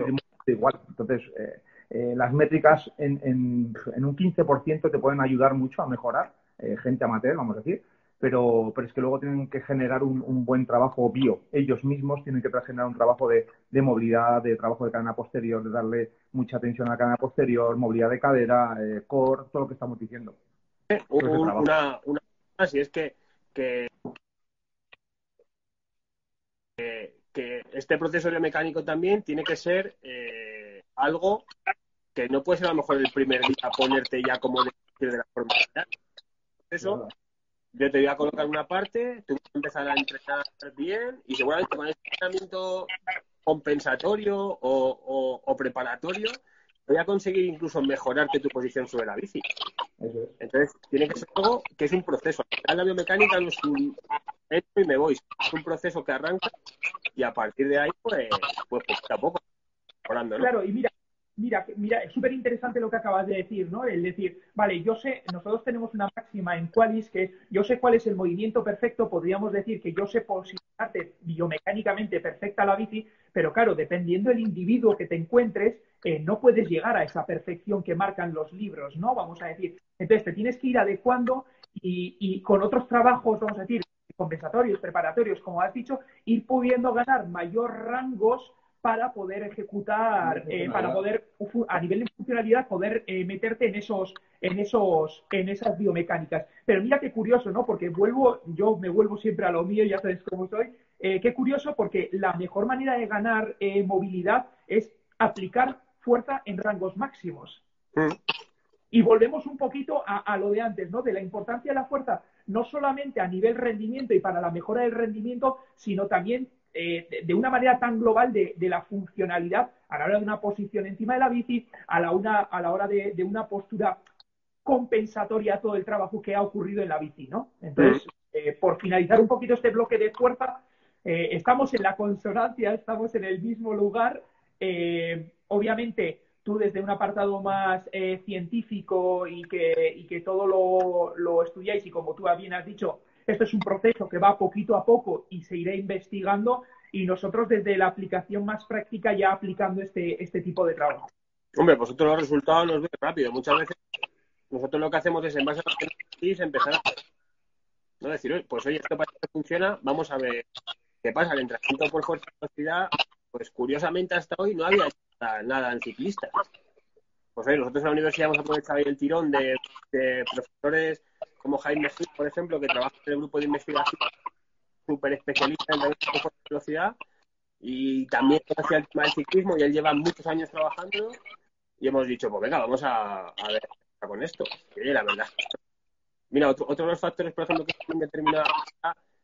igual. Entonces, eh, eh, las métricas en, en, un 15% te pueden ayudar mucho a mejorar, eh, gente amateur, vamos a decir, pero, pero es que luego tienen que generar un, buen trabajo bio. Ellos mismos tienen que generar un trabajo de, movilidad, de trabajo de cadena posterior, de darle mucha atención a la cadena posterior, movilidad de cadera, eh, core, todo lo que estamos diciendo. una, una, así es que, que, que, este proceso biomecánico también tiene que ser algo que no puede ser a lo mejor el primer día ponerte ya como de, de la forma. Eso, yo te voy a colocar una parte, tú vas a empezar a entrenar bien y seguramente con este entrenamiento compensatorio o, preparatorio voy a conseguir incluso mejorarte tu posición sobre la bici. Entonces, tiene que ser algo que es un proceso. La biomecánica no es un entro y me voy, es un proceso que arranca y a partir de ahí, pues, pues poco a poco, mejorando. Claro, y mira, Mira, mira, es súper interesante lo que acabas de decir, ¿no? El decir, vale, yo sé, nosotros tenemos una máxima en Qualis que es, yo sé cuál es el movimiento perfecto, podríamos decir que yo sé posicionarte biomecánicamente perfecta la bici, pero claro, dependiendo del individuo que te encuentres, eh, no puedes llegar a esa perfección que marcan los libros, ¿no? Vamos a decir. Entonces, te tienes que ir adecuando y, y con otros trabajos, vamos a decir, compensatorios, preparatorios, como has dicho, ir pudiendo ganar mayor rangos para poder ejecutar, eh, para poder, a nivel de funcionalidad, poder eh, meterte en esos, en esos, en esas biomecánicas. Pero mira qué curioso, ¿no? Porque vuelvo, yo me vuelvo siempre a lo mío, ya sabes cómo soy. Eh, qué curioso, porque la mejor manera de ganar movilidad es aplicar fuerza en rangos máximos. Mm. Y volvemos un poquito a, a, lo de antes, ¿no? De la importancia de la fuerza, no solamente a nivel rendimiento y para la mejora del rendimiento, sino también eh, de, una manera tan global de, la funcionalidad a la hora de una posición encima de la bici, a la, una, a la hora de, una postura compensatoria a todo el trabajo que ha ocurrido en la bici, ¿no? Entonces, eh, por finalizar un poquito este bloque de fuerza, eh, estamos en la consonancia, estamos en el mismo lugar. obviamente, tú desde un apartado más científico y que, y que todo lo, lo estudiáis y como tú bien has dicho, esto es un proceso que va poquito a poco y se irá investigando y nosotros desde la aplicación más práctica ya aplicando este, este tipo de trabajo. Hombre, vosotros los resultados los veis rápido. Muchas veces nosotros lo que hacemos es en base a los empezar a no decir, pues oye, esto parece que funciona, vamos a ver qué pasa. El entrenamiento por fuerza y velocidad, pues curiosamente hasta hoy no había nada en ciclistas. Pues nosotros en la universidad hemos aprovechado el tirón de profesores como Jaime Gil, por ejemplo, que trabaja en el grupo de investigación súper especialista en la velocidad y también hacia el tema del ciclismo y él lleva muchos años trabajando y hemos dicho, pues venga, vamos a, a ver con esto. La verdad. Mira, otro, otro de los factores, por ejemplo, que en determinada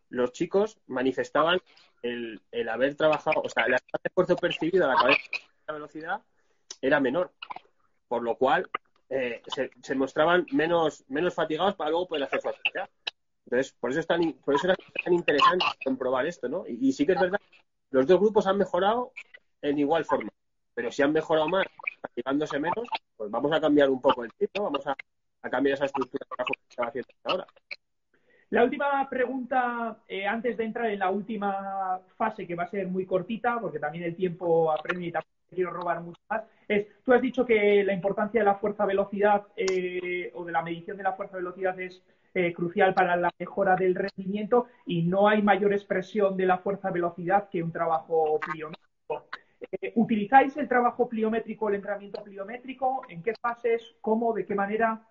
los chicos manifestaban el, el haber trabajado, o sea, el esfuerzo percibido a la cabeza de la velocidad era menor, por lo cual eh, se, mostraban menos, menos fatigados para luego poder hacer su actividad. Entonces, por eso, es tan, por eso era tan interesante comprobar esto, ¿no? Y, sí que es verdad, los dos grupos han mejorado en igual forma, pero si han mejorado más, fatigándose menos, pues vamos a cambiar un poco el tipo, Vamos a, cambiar esa estructura de trabajo que estaba haciendo ahora. La última pregunta, eh, antes de entrar en la última fase, que va a ser muy cortita, porque también el tiempo apremia y quiero robar mucho más, es, tú has dicho que la importancia de la fuerza-velocidad eh, o de la medición de la fuerza-velocidad es eh, crucial para la mejora del rendimiento y no hay mayor expresión de la fuerza-velocidad que un trabajo pliométrico. Eh, ¿Utilizáis el trabajo pliométrico, el entrenamiento pliométrico? ¿En qué fases? ¿Cómo? ¿De qué manera?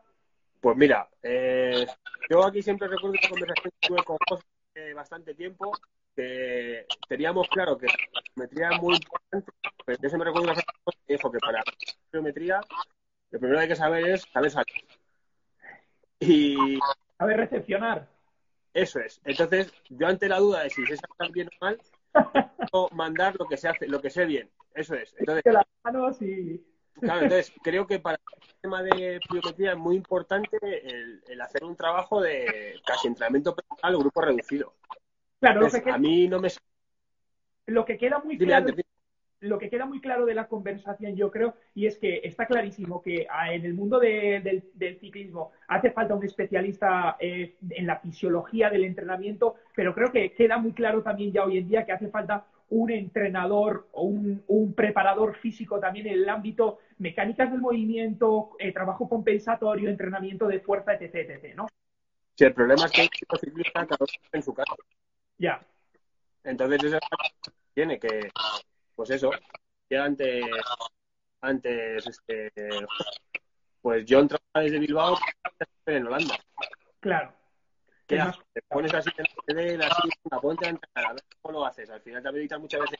Pues mira, eh, yo aquí siempre recuerdo una conversación que tuve con José bastante tiempo, que teníamos claro que la geometría es muy importante, pero yo siempre recuerdo una frase que dijo que para geometría lo primero que hay que saber es saber salir. Y Saber recepcionar. eso es. Entonces, yo ante la duda de si se sabe bien o mal, puedo mandar lo que se hace, lo que sé bien. Eso es. Entonces, De las manos y... Claro, entonces creo que para el tema de pliometría es muy importante el, el hacer un trabajo de casi entrenamiento personal o grupo reducido. Claro, lo a mí no me... lo que queda muy Dime claro antes, lo que queda muy claro de la conversación, yo creo, y es que está clarísimo que ah, en el mundo de- del, del ciclismo hace falta un especialista eh, en la fisiología del entrenamiento, pero creo que queda muy claro también ya hoy en día que hace falta un entrenador o un, un preparador físico también en el ámbito mecánicas del movimiento, eh, trabajo compensatorio, entrenamiento de fuerza, etc, etc, ¿no? Si el problema es que el tipo ciclista cada uno en su casa. Ya. Entonces eso tiene que, pues eso, que antes, antes, este, pues John trabaja desde Bilbao en Holanda. Claro. ¿Qué Es haces? Te pones así en el CD, así, una ponte a entrenar, a ver cómo lo haces. Al final te habilitas muchas veces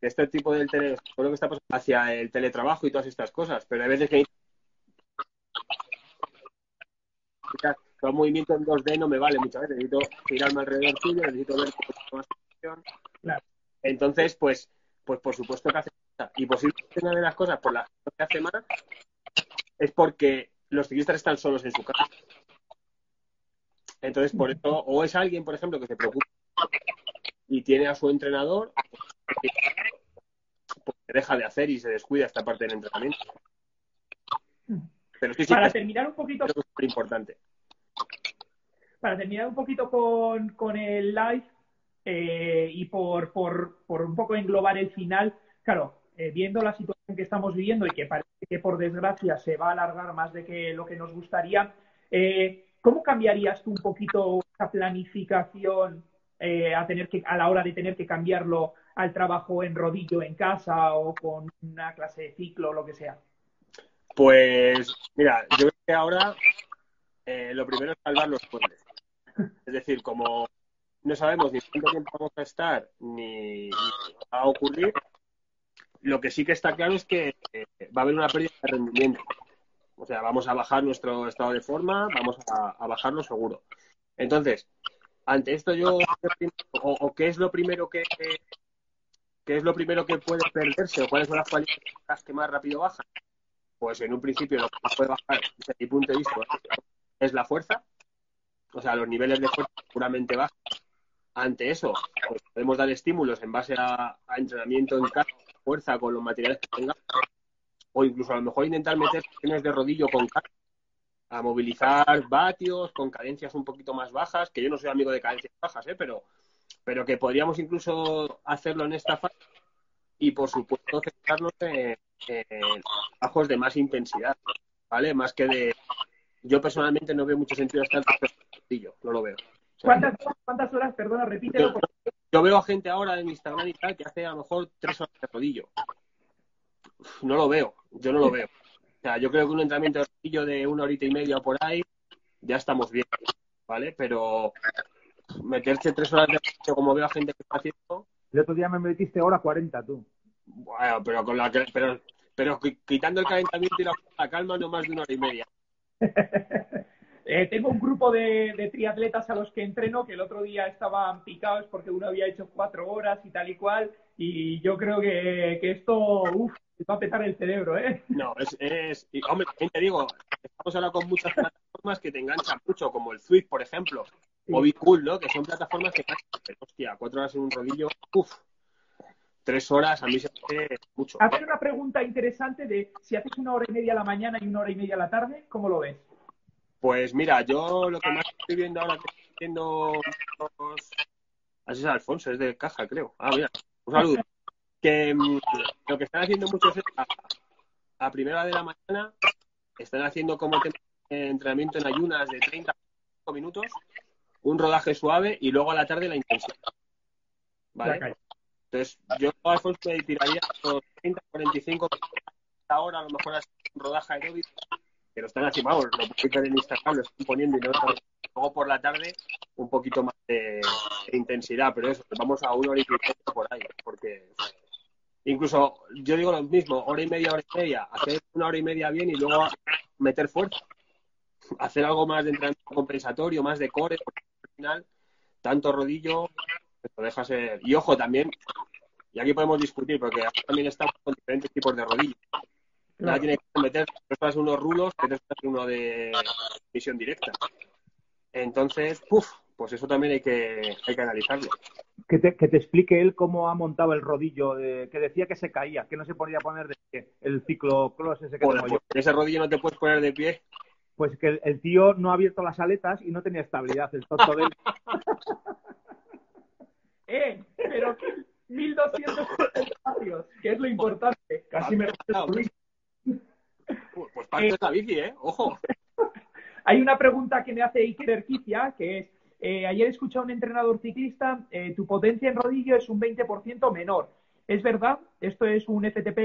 este tipo del tele, lo que está pasando hacia el teletrabajo y todas estas cosas, pero hay veces que todo movimiento en 2D no me vale muchas veces, necesito girarme alrededor tuyo, necesito ver cómo la situación. Claro. Entonces, pues, pues por supuesto que hace falta. Y posiblemente una de las cosas por las que hace más es porque los ciclistas están solos en su casa. Entonces, por eso, o es alguien, por ejemplo, que se preocupa y tiene a su entrenador, pues deja de hacer y se descuida esta parte del entrenamiento. Pero sí, sí, Para es terminar un poquito súper importante. para terminar un poquito con, con el live eh, y por, por, por un poco englobar el final, claro, eh, viendo la situación que estamos viviendo y que parece que por desgracia se va a alargar más de que lo que nos gustaría, eh, ¿cómo cambiarías tú un poquito esa planificación a, tener que, a la hora de tener que cambiarlo al trabajo en rodillo en casa o con una clase de ciclo o lo que sea? Pues, mira, yo creo que ahora lo primero es salvar los puentes. Es decir, como no sabemos ni cuánto tiempo vamos a estar ni, ni va a ocurrir, lo que sí que está claro es que eh, va a haber una pérdida de rendimiento. O sea, vamos a bajar nuestro estado de forma, vamos a, bajarlo seguro. Entonces, ante esto yo, o, o qué es lo primero que, qué es lo primero que puede perderse o cuáles son las cualidades que más rápido bajan. Pues en un principio lo que más puede bajar desde mi punto de vista es la fuerza, o sea, los niveles de fuerza puramente bajos. Ante eso, pues podemos dar estímulos en base a, entrenamiento en casa, fuerza con los materiales que tengamos, o incluso a lo mejor intentar meter sesiones de rodillo con carga, a movilizar vatios con cadencias un poquito más bajas, que yo no soy amigo de cadencias bajas, ¿eh? pero, pero que podríamos incluso hacerlo en esta fase y por supuesto centrarnos en, en bajos de más intensidad, ¿vale? Más que de... Yo personalmente no veo mucho sentido estar rodillo, no lo veo. ¿Cuántas, cuántas horas, perdona, repítelo? yo, yo veo a gente ahora en Instagram y tal que hace a lo mejor tres horas de rodillo. Uf, No lo veo, yo no lo veo. O sea, yo creo que un entrenamiento de rodillo de una horita y media o por ahí, ya estamos bien, ¿vale? Pero meterse tres horas de rodillo como veo a gente que está haciendo, El otro día me metiste hora 40 tú. bueno, pero con la que- pero, pero qui- quitando el calentamiento y la, la calma, no más de una hora y media. Eh, tengo un grupo de, de triatletas a los que entreno que el otro día estaban picados porque uno había hecho cuatro horas y tal y cual. Y yo creo que, que esto uf, va a petar el cerebro, ¿eh? No, es, es y, hombre, también te digo, estamos ahora con muchas plataformas que te enganchan mucho, como el Swift, por ejemplo, o Be Cool, ¿no? Que son plataformas que pero, hostia, cuatro horas en un rodillo, uff, tres horas a mí se me hace mucho. Hacer una pregunta interesante de si haces una hora y media a la mañana y una hora y media a la tarde, ¿cómo lo ves? Pues mira, yo lo que más estoy viendo ahora que estoy viendo los... Así es Alfonso, es de caja, creo. Ah, mira, un saludo. que mm, lo que están haciendo muchos es a, a primera de la mañana están haciendo como tema de entrenamiento en ayunas de 30 minutos, un rodaje suave y luego a la tarde la intensidad. ¿Vale? Entonces, yo Alfonso me tiraría los 30, 45 ahora, a lo mejor un rodaje aeróbico, que lo están vamos, lo publican en Instagram, lo están poniendo y no, luego por la tarde un poquito más de, intensidad, pero eso, vamos a una hora y media por ahí, porque incluso yo digo lo mismo, hora y media, hora y media, hacer una hora y media bien y luego meter fuerza, hacer algo más de entrenamiento compensatorio, más de core, al final, tanto rodillo, lo deja ser. Y ojo también, y aquí podemos discutir, porque también estamos con diferentes tipos de rodillo. Ya tiene que meter tres unos rulos, tres uno de visión directa. Entonces, puff, pues eso también hay que, hay que analizarlo. Que te, que te explique él cómo ha montado el rodillo, que decía que se caía, que no se podía poner de pie, el ciclocross ese que Joder, tengo yo. pues, ese rodillo no te puedes poner de pie. Pues que el, el tío no ha abierto las aletas y no tenía estabilidad, el tonto de él. Eh, pero 1200 espacios, que es lo importante. Casi me Pues pues parte de la bici, ¿eh? Ojo. Hay una pregunta que me hace Iker Erquicia, que es, eh, ayer escuché a un entrenador ciclista, eh, tu potencia en rodillo es un 20% menor. ¿Es verdad? Esto es un FTP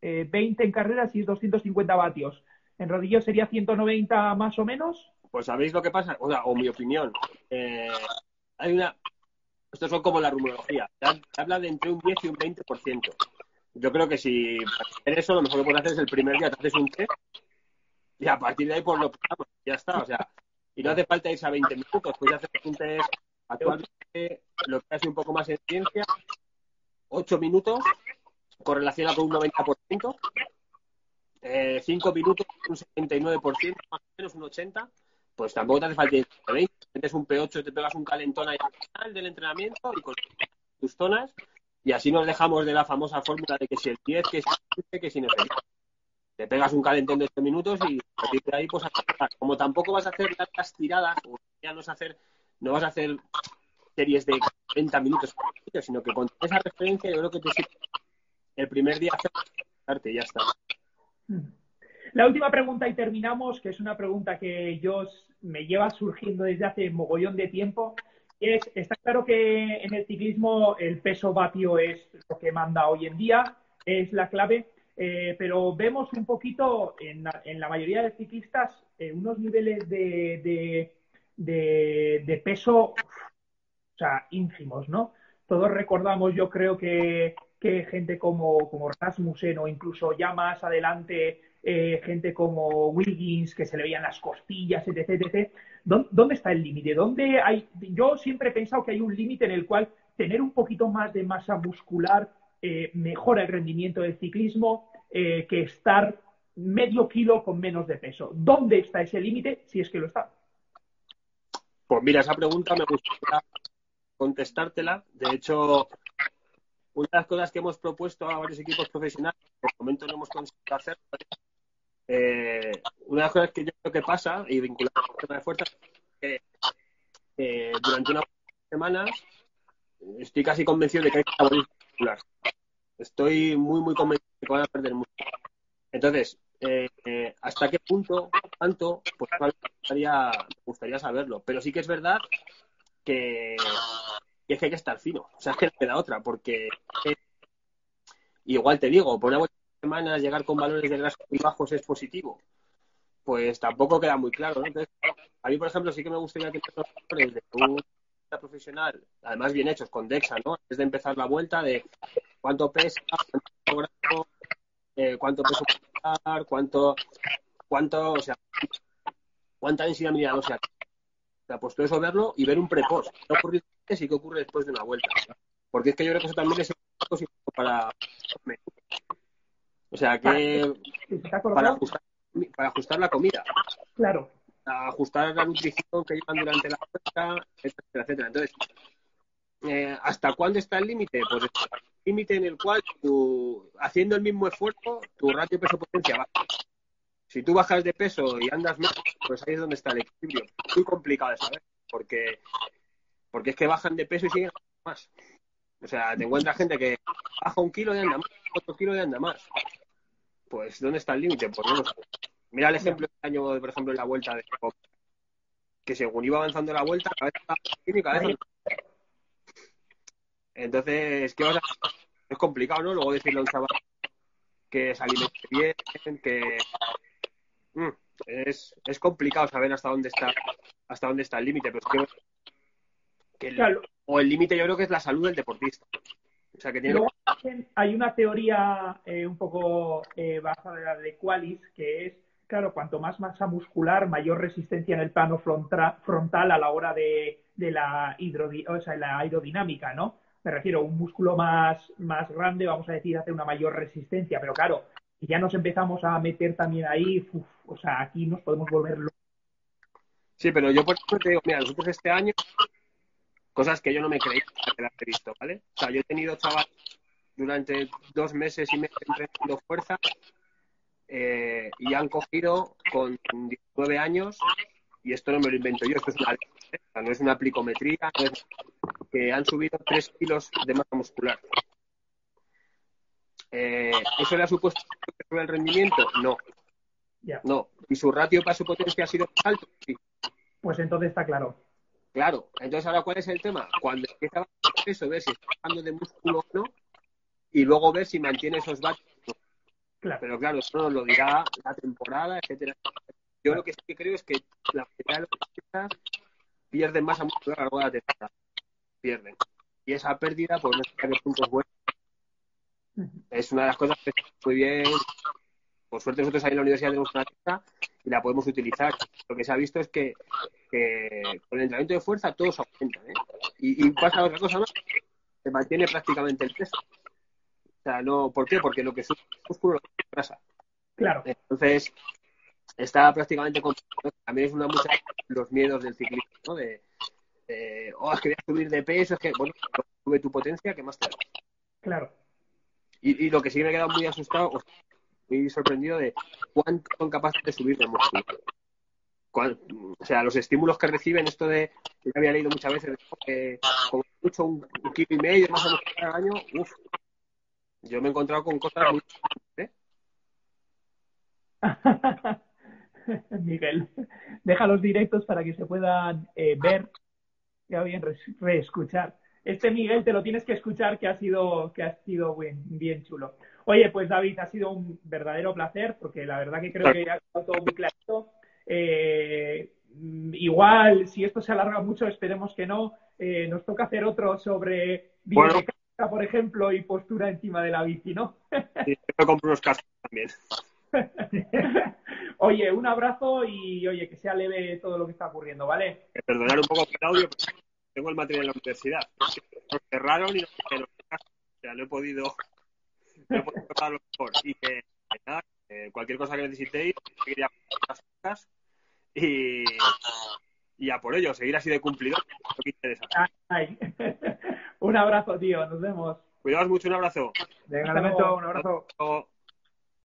eh, 20 en carreras y es 250 vatios. ¿En rodillo sería 190 más o menos? Pues sabéis lo que pasa, o, sea, o mi opinión. Eh, hay una. Estos son como la rumorología. Se habla de entre un 10 y un 20%. Yo creo que si para hacer eso, lo mejor que puedes hacer es el primer día te haces un test y a partir de ahí pues lo. Ya está. O sea, y no hace falta irse a 20 minutos. Puedes hacer un test actualmente, lo que hace un poco más en ciencia, 8 minutos, correlaciona con un 90%. Eh, 5 minutos, un 79%, más o menos un 80%, pues tampoco te hace falta ir a 20. Metes un P8, te pegas un calentón ahí al final del entrenamiento y con tus zonas, y así nos dejamos de la famosa fórmula de que si el 10, que si el 15, que si no qué. Te pegas un calentón de 8 minutos y a partir de ahí, pues. Como tampoco vas a hacer largas tiradas, o ya no vas a hacer, no vas a hacer series de 30 minutos, sino que con esa referencia yo creo que te sirve el primer día hacer ya está. La última pregunta y terminamos, que es una pregunta que yo me lleva surgiendo desde hace mogollón de tiempo. Es, está claro que en el ciclismo el peso vatio es lo que manda hoy en día, es la clave, eh, pero vemos un poquito en en la mayoría de ciclistas eh, unos niveles de, de, de, de peso, o sea, ínfimos, ¿no? Todos recordamos, yo creo que, que gente como, como Rasmussen o incluso ya más adelante eh, gente como Wiggins, que se le veían las costillas, etc. etc. ¿Dónde está el límite? ¿Dónde hay? Yo siempre he pensado que hay un límite en el cual tener un poquito más de masa muscular eh, mejora el rendimiento del ciclismo eh, que estar medio kilo con menos de peso. ¿Dónde está ese límite? Si es que lo está. Pues mira, esa pregunta me gustaría contestártela. De hecho, una de las cosas que hemos propuesto a varios equipos profesionales, que de momento no hemos conseguido hacer, eh, una de las cosas que yo creo que pasa, y vinculado el tema de fuerza, es que eh, durante unas semanas estoy casi convencido de que hay catabolismo muscular. Estoy muy, muy convencido de que van a perder mucho. Entonces, eh, eh, ¿hasta qué punto, tanto? Pues me gustaría, saberlo. Pero sí que es verdad que, que hay que estar fino. O sea, es que no queda otra, porque igual te digo, por una vuelta semanas llegar con valores de grasa muy bajos es positivo. Pues tampoco queda muy claro. ¿no? Entonces, a mí, por ejemplo, sí que me gustaría que los valores de un profesional, además bien hechos, con DEXA, ¿no? Antes de empezar la vuelta, de cuánto pesa, cuánto grado, eh, cuánto peso dar, cuánto, cuánto, o sea, cuánta densidad mineral, o sea, o sea, pues todo eso verlo y ver un prepost. ¿Qué ocurre antes y qué ocurre después de una vuelta? Porque es que yo creo que eso también es para o sea que ¿Está para ajustar, para ajustar la comida, Claro. a ajustar la nutrición que llevan durante la vuelta, etcétera, etcétera. Entonces, eh, ¿hasta cuándo está el límite? Pues el límite en el cual tú, haciendo el mismo esfuerzo, tu ratio peso-potencia baja. Si tú bajas de peso y andas menos, pues ahí es donde está el equilibrio. Muy complicado de saber, porque, porque es que bajan de peso y siguen más. O sea, te encuentras gente que baja un kilo y anda más, otro kilo y anda más. Pues, ¿dónde está el límite? Pues no lo sé. Mira el ejemplo del año, por ejemplo, en la vuelta de que según iba avanzando la vuelta, cada vez estaba y cada vez Entonces, ¿qué vas a Es complicado, ¿no? Luego decirle a un chaval que se alimente bien, que... Mm, es, es complicado saber hasta dónde está hasta dónde está el límite, pero es que, o el límite yo creo que es la salud del deportista. O sea, que tiene... hay una teoría eh, un poco eh, basada de Qualis, que es, claro, cuanto más masa muscular, mayor resistencia en el plano frontal a la hora de, la, o sea, la aerodinámica, ¿no? Me refiero, un músculo más, más grande, vamos a decir, hace una mayor resistencia, pero claro, si ya nos empezamos a meter también ahí, o sea, aquí nos podemos volver Sí, pero yo por ejemplo te digo, mira, nosotros este año, cosas que yo no me creía que las he visto, ¿vale? O sea, yo he tenido chavales durante dos meses y medio entrenando fuerza eh, y han cogido con 19 años, y esto no me lo invento yo, esto es una ¿eh? no es una plicometría, que han subido 3 kilos de masa muscular. Eh, ¿Eso le ha supuesto el rendimiento? No. No. ¿Y su ratio para su potencia ha sido alto? Sí. Pues entonces está claro. Claro. Entonces, ahora, ¿cuál es el tema? Cuando empieza a eso, ver si está bajando de músculo o no, y luego ver si mantiene esos vatios. Claro. Pero claro, eso nos lo dirá la temporada, etcétera. Yo lo que sí creo es que la mayoría de los pierden masa muscular a lo largo de la temporada. Pierden. Y esa pérdida, pues no sé qué puntos buenos. Es una de las cosas que muy bien por suerte nosotros ahí en la universidad tenemos una técnica y la podemos utilizar. Lo que se ha visto es que, con el entrenamiento de fuerza todo se aumenta. ¿eh? Y, pasa otra cosa más, se mantiene prácticamente el peso. O sea, no, ¿por qué? Porque lo que sube el músculo lo que grasa. Claro. Entonces, está prácticamente completo. También es una mucha los miedos del ciclismo, ¿no? De, oh, es que voy a subir de peso, es que, bueno, sube tu potencia, ¿qué más te da? Claro. Y, y, lo que sí me ha quedado muy asustado, muy sorprendido de cuánto son capaces de subir de. O sea, los estímulos que reciben, esto de, que había leído muchas veces, que con mucho un, kilo y medio más o menos al año, uff, yo me he encontrado con cosas muy... ¿eh? Miguel, deja los directos para que se puedan eh, ver y bien reescuchar. Este Miguel te lo tienes que escuchar que ha sido, que ha sido bien, bien chulo. Oye, pues David, ha sido un verdadero placer, porque la verdad que creo que ha quedado todo muy claro. Eh, igual, si esto se alarga mucho, esperemos que no, eh, nos toca hacer otro sobre bueno. por ejemplo, y postura encima de la bici, ¿no? sí, yo compro unos cascos también. oye, un abrazo y oye, que sea leve todo lo que está ocurriendo, ¿vale? Perdonar un poco el audio, tengo el material en la universidad. Nos cerraron y no, o sea, no he podido lo mejor. Y que, nada, cualquier cosa que necesitéis, seguiría las cosas y, y a por ello, seguir así de cumplido. un abrazo, tío, nos vemos. Cuidaos mucho, un abrazo. Venga, un abrazo.